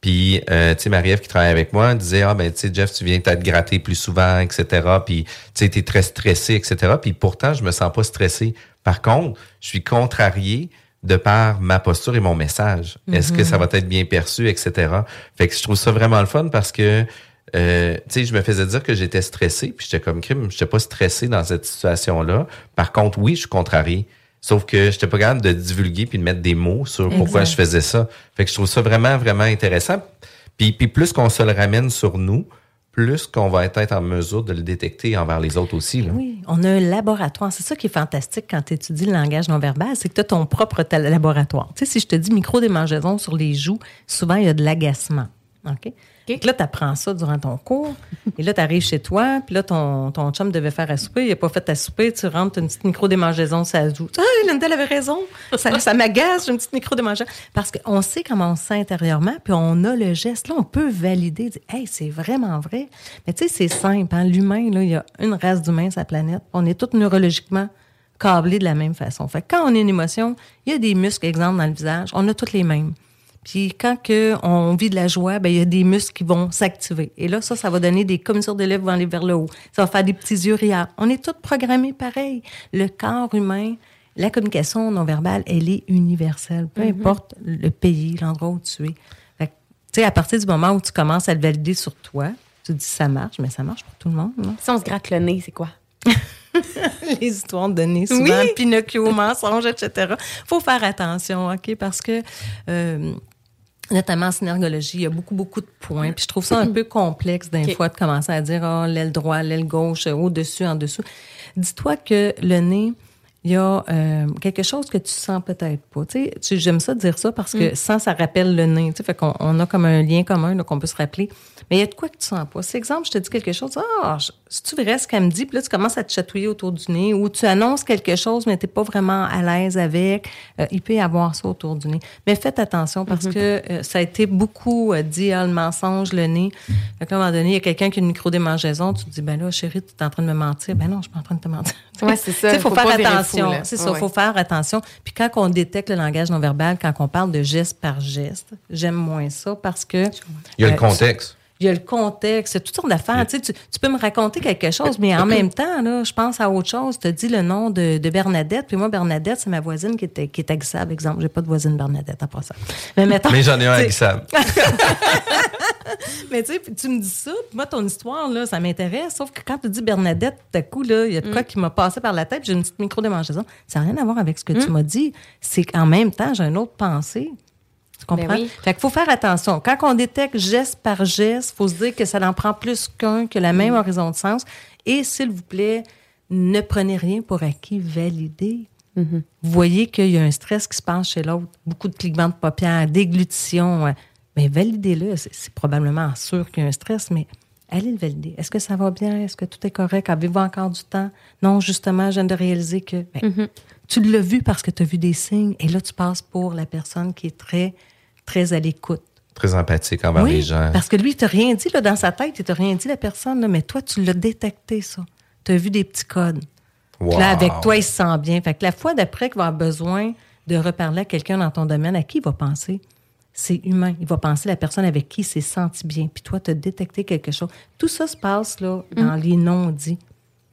Puis, euh, tu sais, Marie-Ève qui travaille avec moi disait, ah ben, tu sais, Jeff, tu viens peut-être gratter plus souvent, etc. Puis, tu sais, t'es très stressé, etc. Puis pourtant, je me sens pas stressé. Par contre, je suis contrarié de par ma posture et mon message. Est-ce que Mhm. ça va être bien perçu, etc. Fait que je trouve ça vraiment le fun parce que euh, tu sais, je me faisais dire que j'étais stressé, puis j'étais comme crime, j'étais pas stressé dans cette situation-là. Par contre, oui, je suis contrarié. Sauf que j'étais pas capable de divulguer puis de mettre des mots sur pourquoi Exact. je faisais ça. Fait que je trouve ça vraiment, vraiment intéressant. Puis, puis plus qu'on se le ramène sur nous, plus qu'on va être en mesure de le détecter envers les autres aussi. Là. Oui, on a un laboratoire. C'est ça qui est fantastique quand tu étudies le langage non verbal, c'est que tu as ton propre laboratoire. Tu sais, si je te dis micro-démangeaison sur les joues, souvent il y a de l'agacement. OK? Là, tu apprends ça durant ton cours. et là, tu arrives chez toi. Puis là, ton, ton chum devait faire à souper. Il n'a pas fait à souper. Tu rentres, tu as une petite micro-démangeaison. Ça joue. Ah, Linda elle avait raison. Ça, ça m'agace, j'ai une petite micro-démangeaison. Parce qu'on sait comment on se sent intérieurement. Puis on a le geste. Là, on peut valider. Dire, hey, c'est vraiment vrai. Mais tu sais, c'est simple. Hein? L'humain, là, il y a une race d'humains sur la planète. On est tous neurologiquement câblés de la même façon. Fait que quand on a une émotion, il y a des muscles, exemple, dans le visage. On a tous les mêmes. Puis quand que on vit de la joie, ben il y a des muscles qui vont s'activer. Et là, ça, ça va donner des commissures de lèvres vont aller vers le haut. Ça va faire des petits yeux riants. On est tous programmés pareil. Le corps humain, la communication non verbale, elle est universelle. Peu Mhm. importe le pays, l'endroit où tu es. Fait que, Tu sais, à partir du moment où tu commences à le valider sur toi, tu te dis ça marche, mais ça marche pour tout le monde. Non? Si on se gratte le nez, c'est quoi? les histoires de nez, souvent, Oui. Pinocchio, mensonge, etc. faut faire attention, OK? Parce que, euh, notamment en synergologie, il y a beaucoup, beaucoup de points. Puis je trouve ça un peu complexe d'un fois de commencer à dire, oh, l'aile droite, l'aile gauche, au-dessus, en dessous. Dis-toi que le nez, il y a euh, quelque chose que tu sens peut-être pas. Tu sais, tu- j'aime ça dire ça parce que Mm. sans, ça rappelle le nez. Tu sais, fait qu'on on a comme un lien commun qu'on peut se rappeler. Mais il y a de quoi que tu sens pas. C'est exemple, je te dis quelque chose, ah, je- c'est-tu vrai ce qu'elle me dit? Puis là, tu commences à te chatouiller autour du nez ou tu annonces quelque chose, mais tu n'es pas vraiment à l'aise avec. Euh, il peut y avoir ça autour du nez. Mais faites attention parce Mhm. que euh, ça a été beaucoup euh, dit, ah, le mensonge, le nez. Fait qu'à un moment donné, il y a quelqu'un qui a une micro-démangeaison, tu te dis, ben là, chérie, tu es en train de me mentir. Ben non, je suis pas en train de te mentir. Ouais, c'est ça. Sais, faut, Faut faire attention. c'est ça, Ouais. faut faire attention. Puis quand on détecte le langage non verbal, quand on parle de geste par geste, j'aime moins ça parce que Il y a le euh, contexte. Il y a le contexte, toutes sortes d'affaires. Tu, sais, tu, tu peux me raconter quelque chose, mais en même temps, là, je pense à autre chose. Tu as dit le nom de, de Bernadette, puis moi, Bernadette, c'est ma voisine qui est, qui est aguissable, exemple. J'ai pas de voisine Bernadette, à part ça. Mais mettons, Mais j'en ai un ça. mais tu sais, puis tu me dis ça, puis moi, ton histoire, là, ça m'intéresse. Sauf que quand tu dis Bernadette, tout à coup, là, il y a de quoi qui m'a passé par la tête, puis j'ai une petite micro-démangeaison. Ça n'a rien à voir avec ce que tu m'as dit. C'est qu'en même temps, j'ai une autre pensée. Tu comprends? Ben oui. Fait qu'il faut faire attention. Quand on détecte geste par geste, il faut se dire que ça en prend plus qu'un, que la même horizon de sens. Et s'il vous plaît, ne prenez rien pour acquis, validez. Vous voyez qu'il y a un stress qui se passe chez l'autre, beaucoup de clignements de paupières, déglutition. Mais validez-le. C'est probablement sûr qu'il y a un stress, mais allez le valider. Est-ce que ça va bien? Est-ce que tout est correct? Avez-vous encore du temps? Non, justement, je viens de réaliser que ben, tu l'as vu parce que tu as vu des signes et là, tu passes pour la personne qui est très, très à l'écoute. Très empathique envers oui, les gens. parce que lui, il t'a rien dit là, dans sa tête, il t'a rien dit la personne, là, mais toi, tu l'as détecté, ça. Tu as vu des petits codes. Wow. Là, avec toi, il se sent bien. Fait que la fois d'après qu'il va avoir besoin de reparler à quelqu'un dans ton domaine, à qui il va penser? C'est humain. Il va penser à la personne avec qui il s'est senti bien. Puis toi, tu as détecté quelque chose. Tout ça se passe là, dans les non-dits.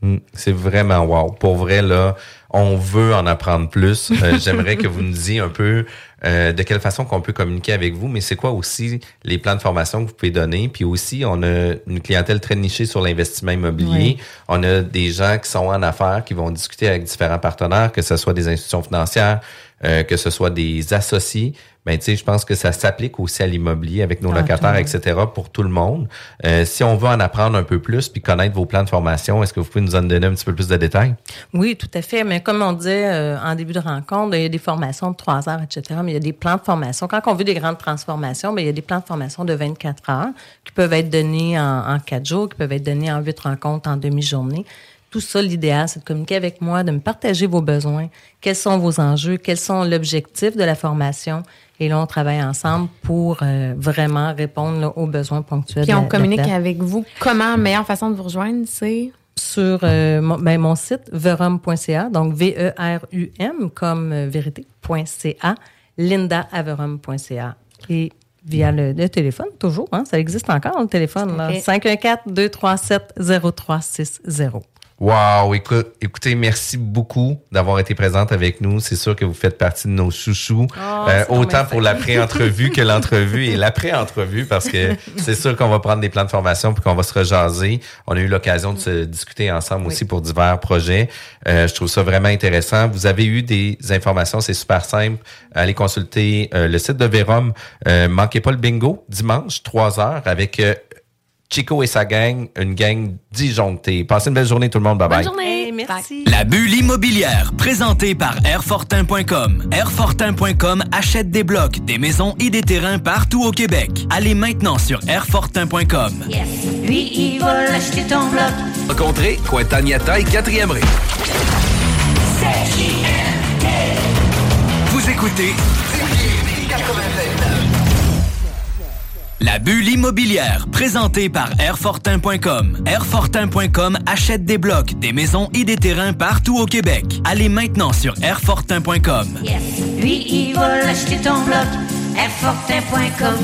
Mm, C'est vraiment wow. Pour vrai, là, on veut en apprendre plus. Euh, J'aimerais que vous nous disiez un peu euh, de quelle façon qu'on peut communiquer avec vous, mais c'est quoi aussi les plans de formation que vous pouvez donner? Puis aussi, on a une clientèle très nichée sur l'investissement immobilier. Oui. On a des gens qui sont en affaires, qui vont discuter avec différents partenaires, que ce soit des institutions financières, euh, que ce soit des associés. Ben, tu sais, je pense que ça s'applique aussi à l'immobilier avec nos Ah, locataires, etc., pour tout le monde. Euh, si on veut en apprendre un peu plus puis connaître vos plans de formation, est-ce que vous pouvez nous en donner un petit peu plus de détails? Oui, tout à fait. Mais comme on disait euh, en début de rencontre, il y a des formations de 3 heures, etc. Mais il y a des plans de formation. Quand on veut des grandes transformations, ben, il y a des plans de formation de 24 heures qui peuvent être donnés en, en 4 jours, qui peuvent être donnés en 8 rencontres en demi-journée. Tout ça, l'idéal, c'est de communiquer avec moi, de me partager vos besoins, quels sont vos enjeux, quels sont l'objectif de la formation. Et là, on travaille ensemble pour euh, vraiment répondre là, aux besoins ponctuels. Puis on de communique avec vous. Comment, la meilleure façon de vous rejoindre, c'est? sur euh, mon, ben, mon site verum.ca, donc V-E-R-U-M comme euh, vérité.ca, lindaaverum.ca. Et via le, le téléphone, toujours, hein, ça existe encore le téléphone, là, Ok. 514-237-0360. Wow, écoute, écoutez, merci beaucoup d'avoir été présente avec nous. C'est sûr que vous faites partie de nos chouchous, Oh, Euh, autant pour fin. la pré-entrevue que l'entrevue et l'après-entrevue, parce que c'est sûr qu'on va prendre des plans de formation puis qu'on va se rejaser. On a eu l'occasion de se discuter ensemble aussi pour divers projets. Euh, je trouve ça vraiment intéressant. Vous avez eu des informations, c'est super simple. Allez consulter euh, le site de Vérum. Manquez pas le bingo dimanche, 3 heures, avec Chico et sa gang, une gang disjonctée. Passez une belle journée tout le monde. Bye bye. Bonne journée. Hey, merci. La bulle immobilière, présentée par Airfortin.com. Airfortin.com achète des blocs, des maisons et des terrains partout au Québec. Allez maintenant sur Airfortin.com. Yes. Lui, il va l'acheter ton bloc. Rencontrez Cointagnata et 4e rue. Vous écoutez La bulle immobilière, présentée par Airfortin.com. Airfortin.com achète des blocs, des maisons et des terrains partout au Québec. Allez maintenant sur Airfortin.com. L'acheter ton bloc. Airfortin.com.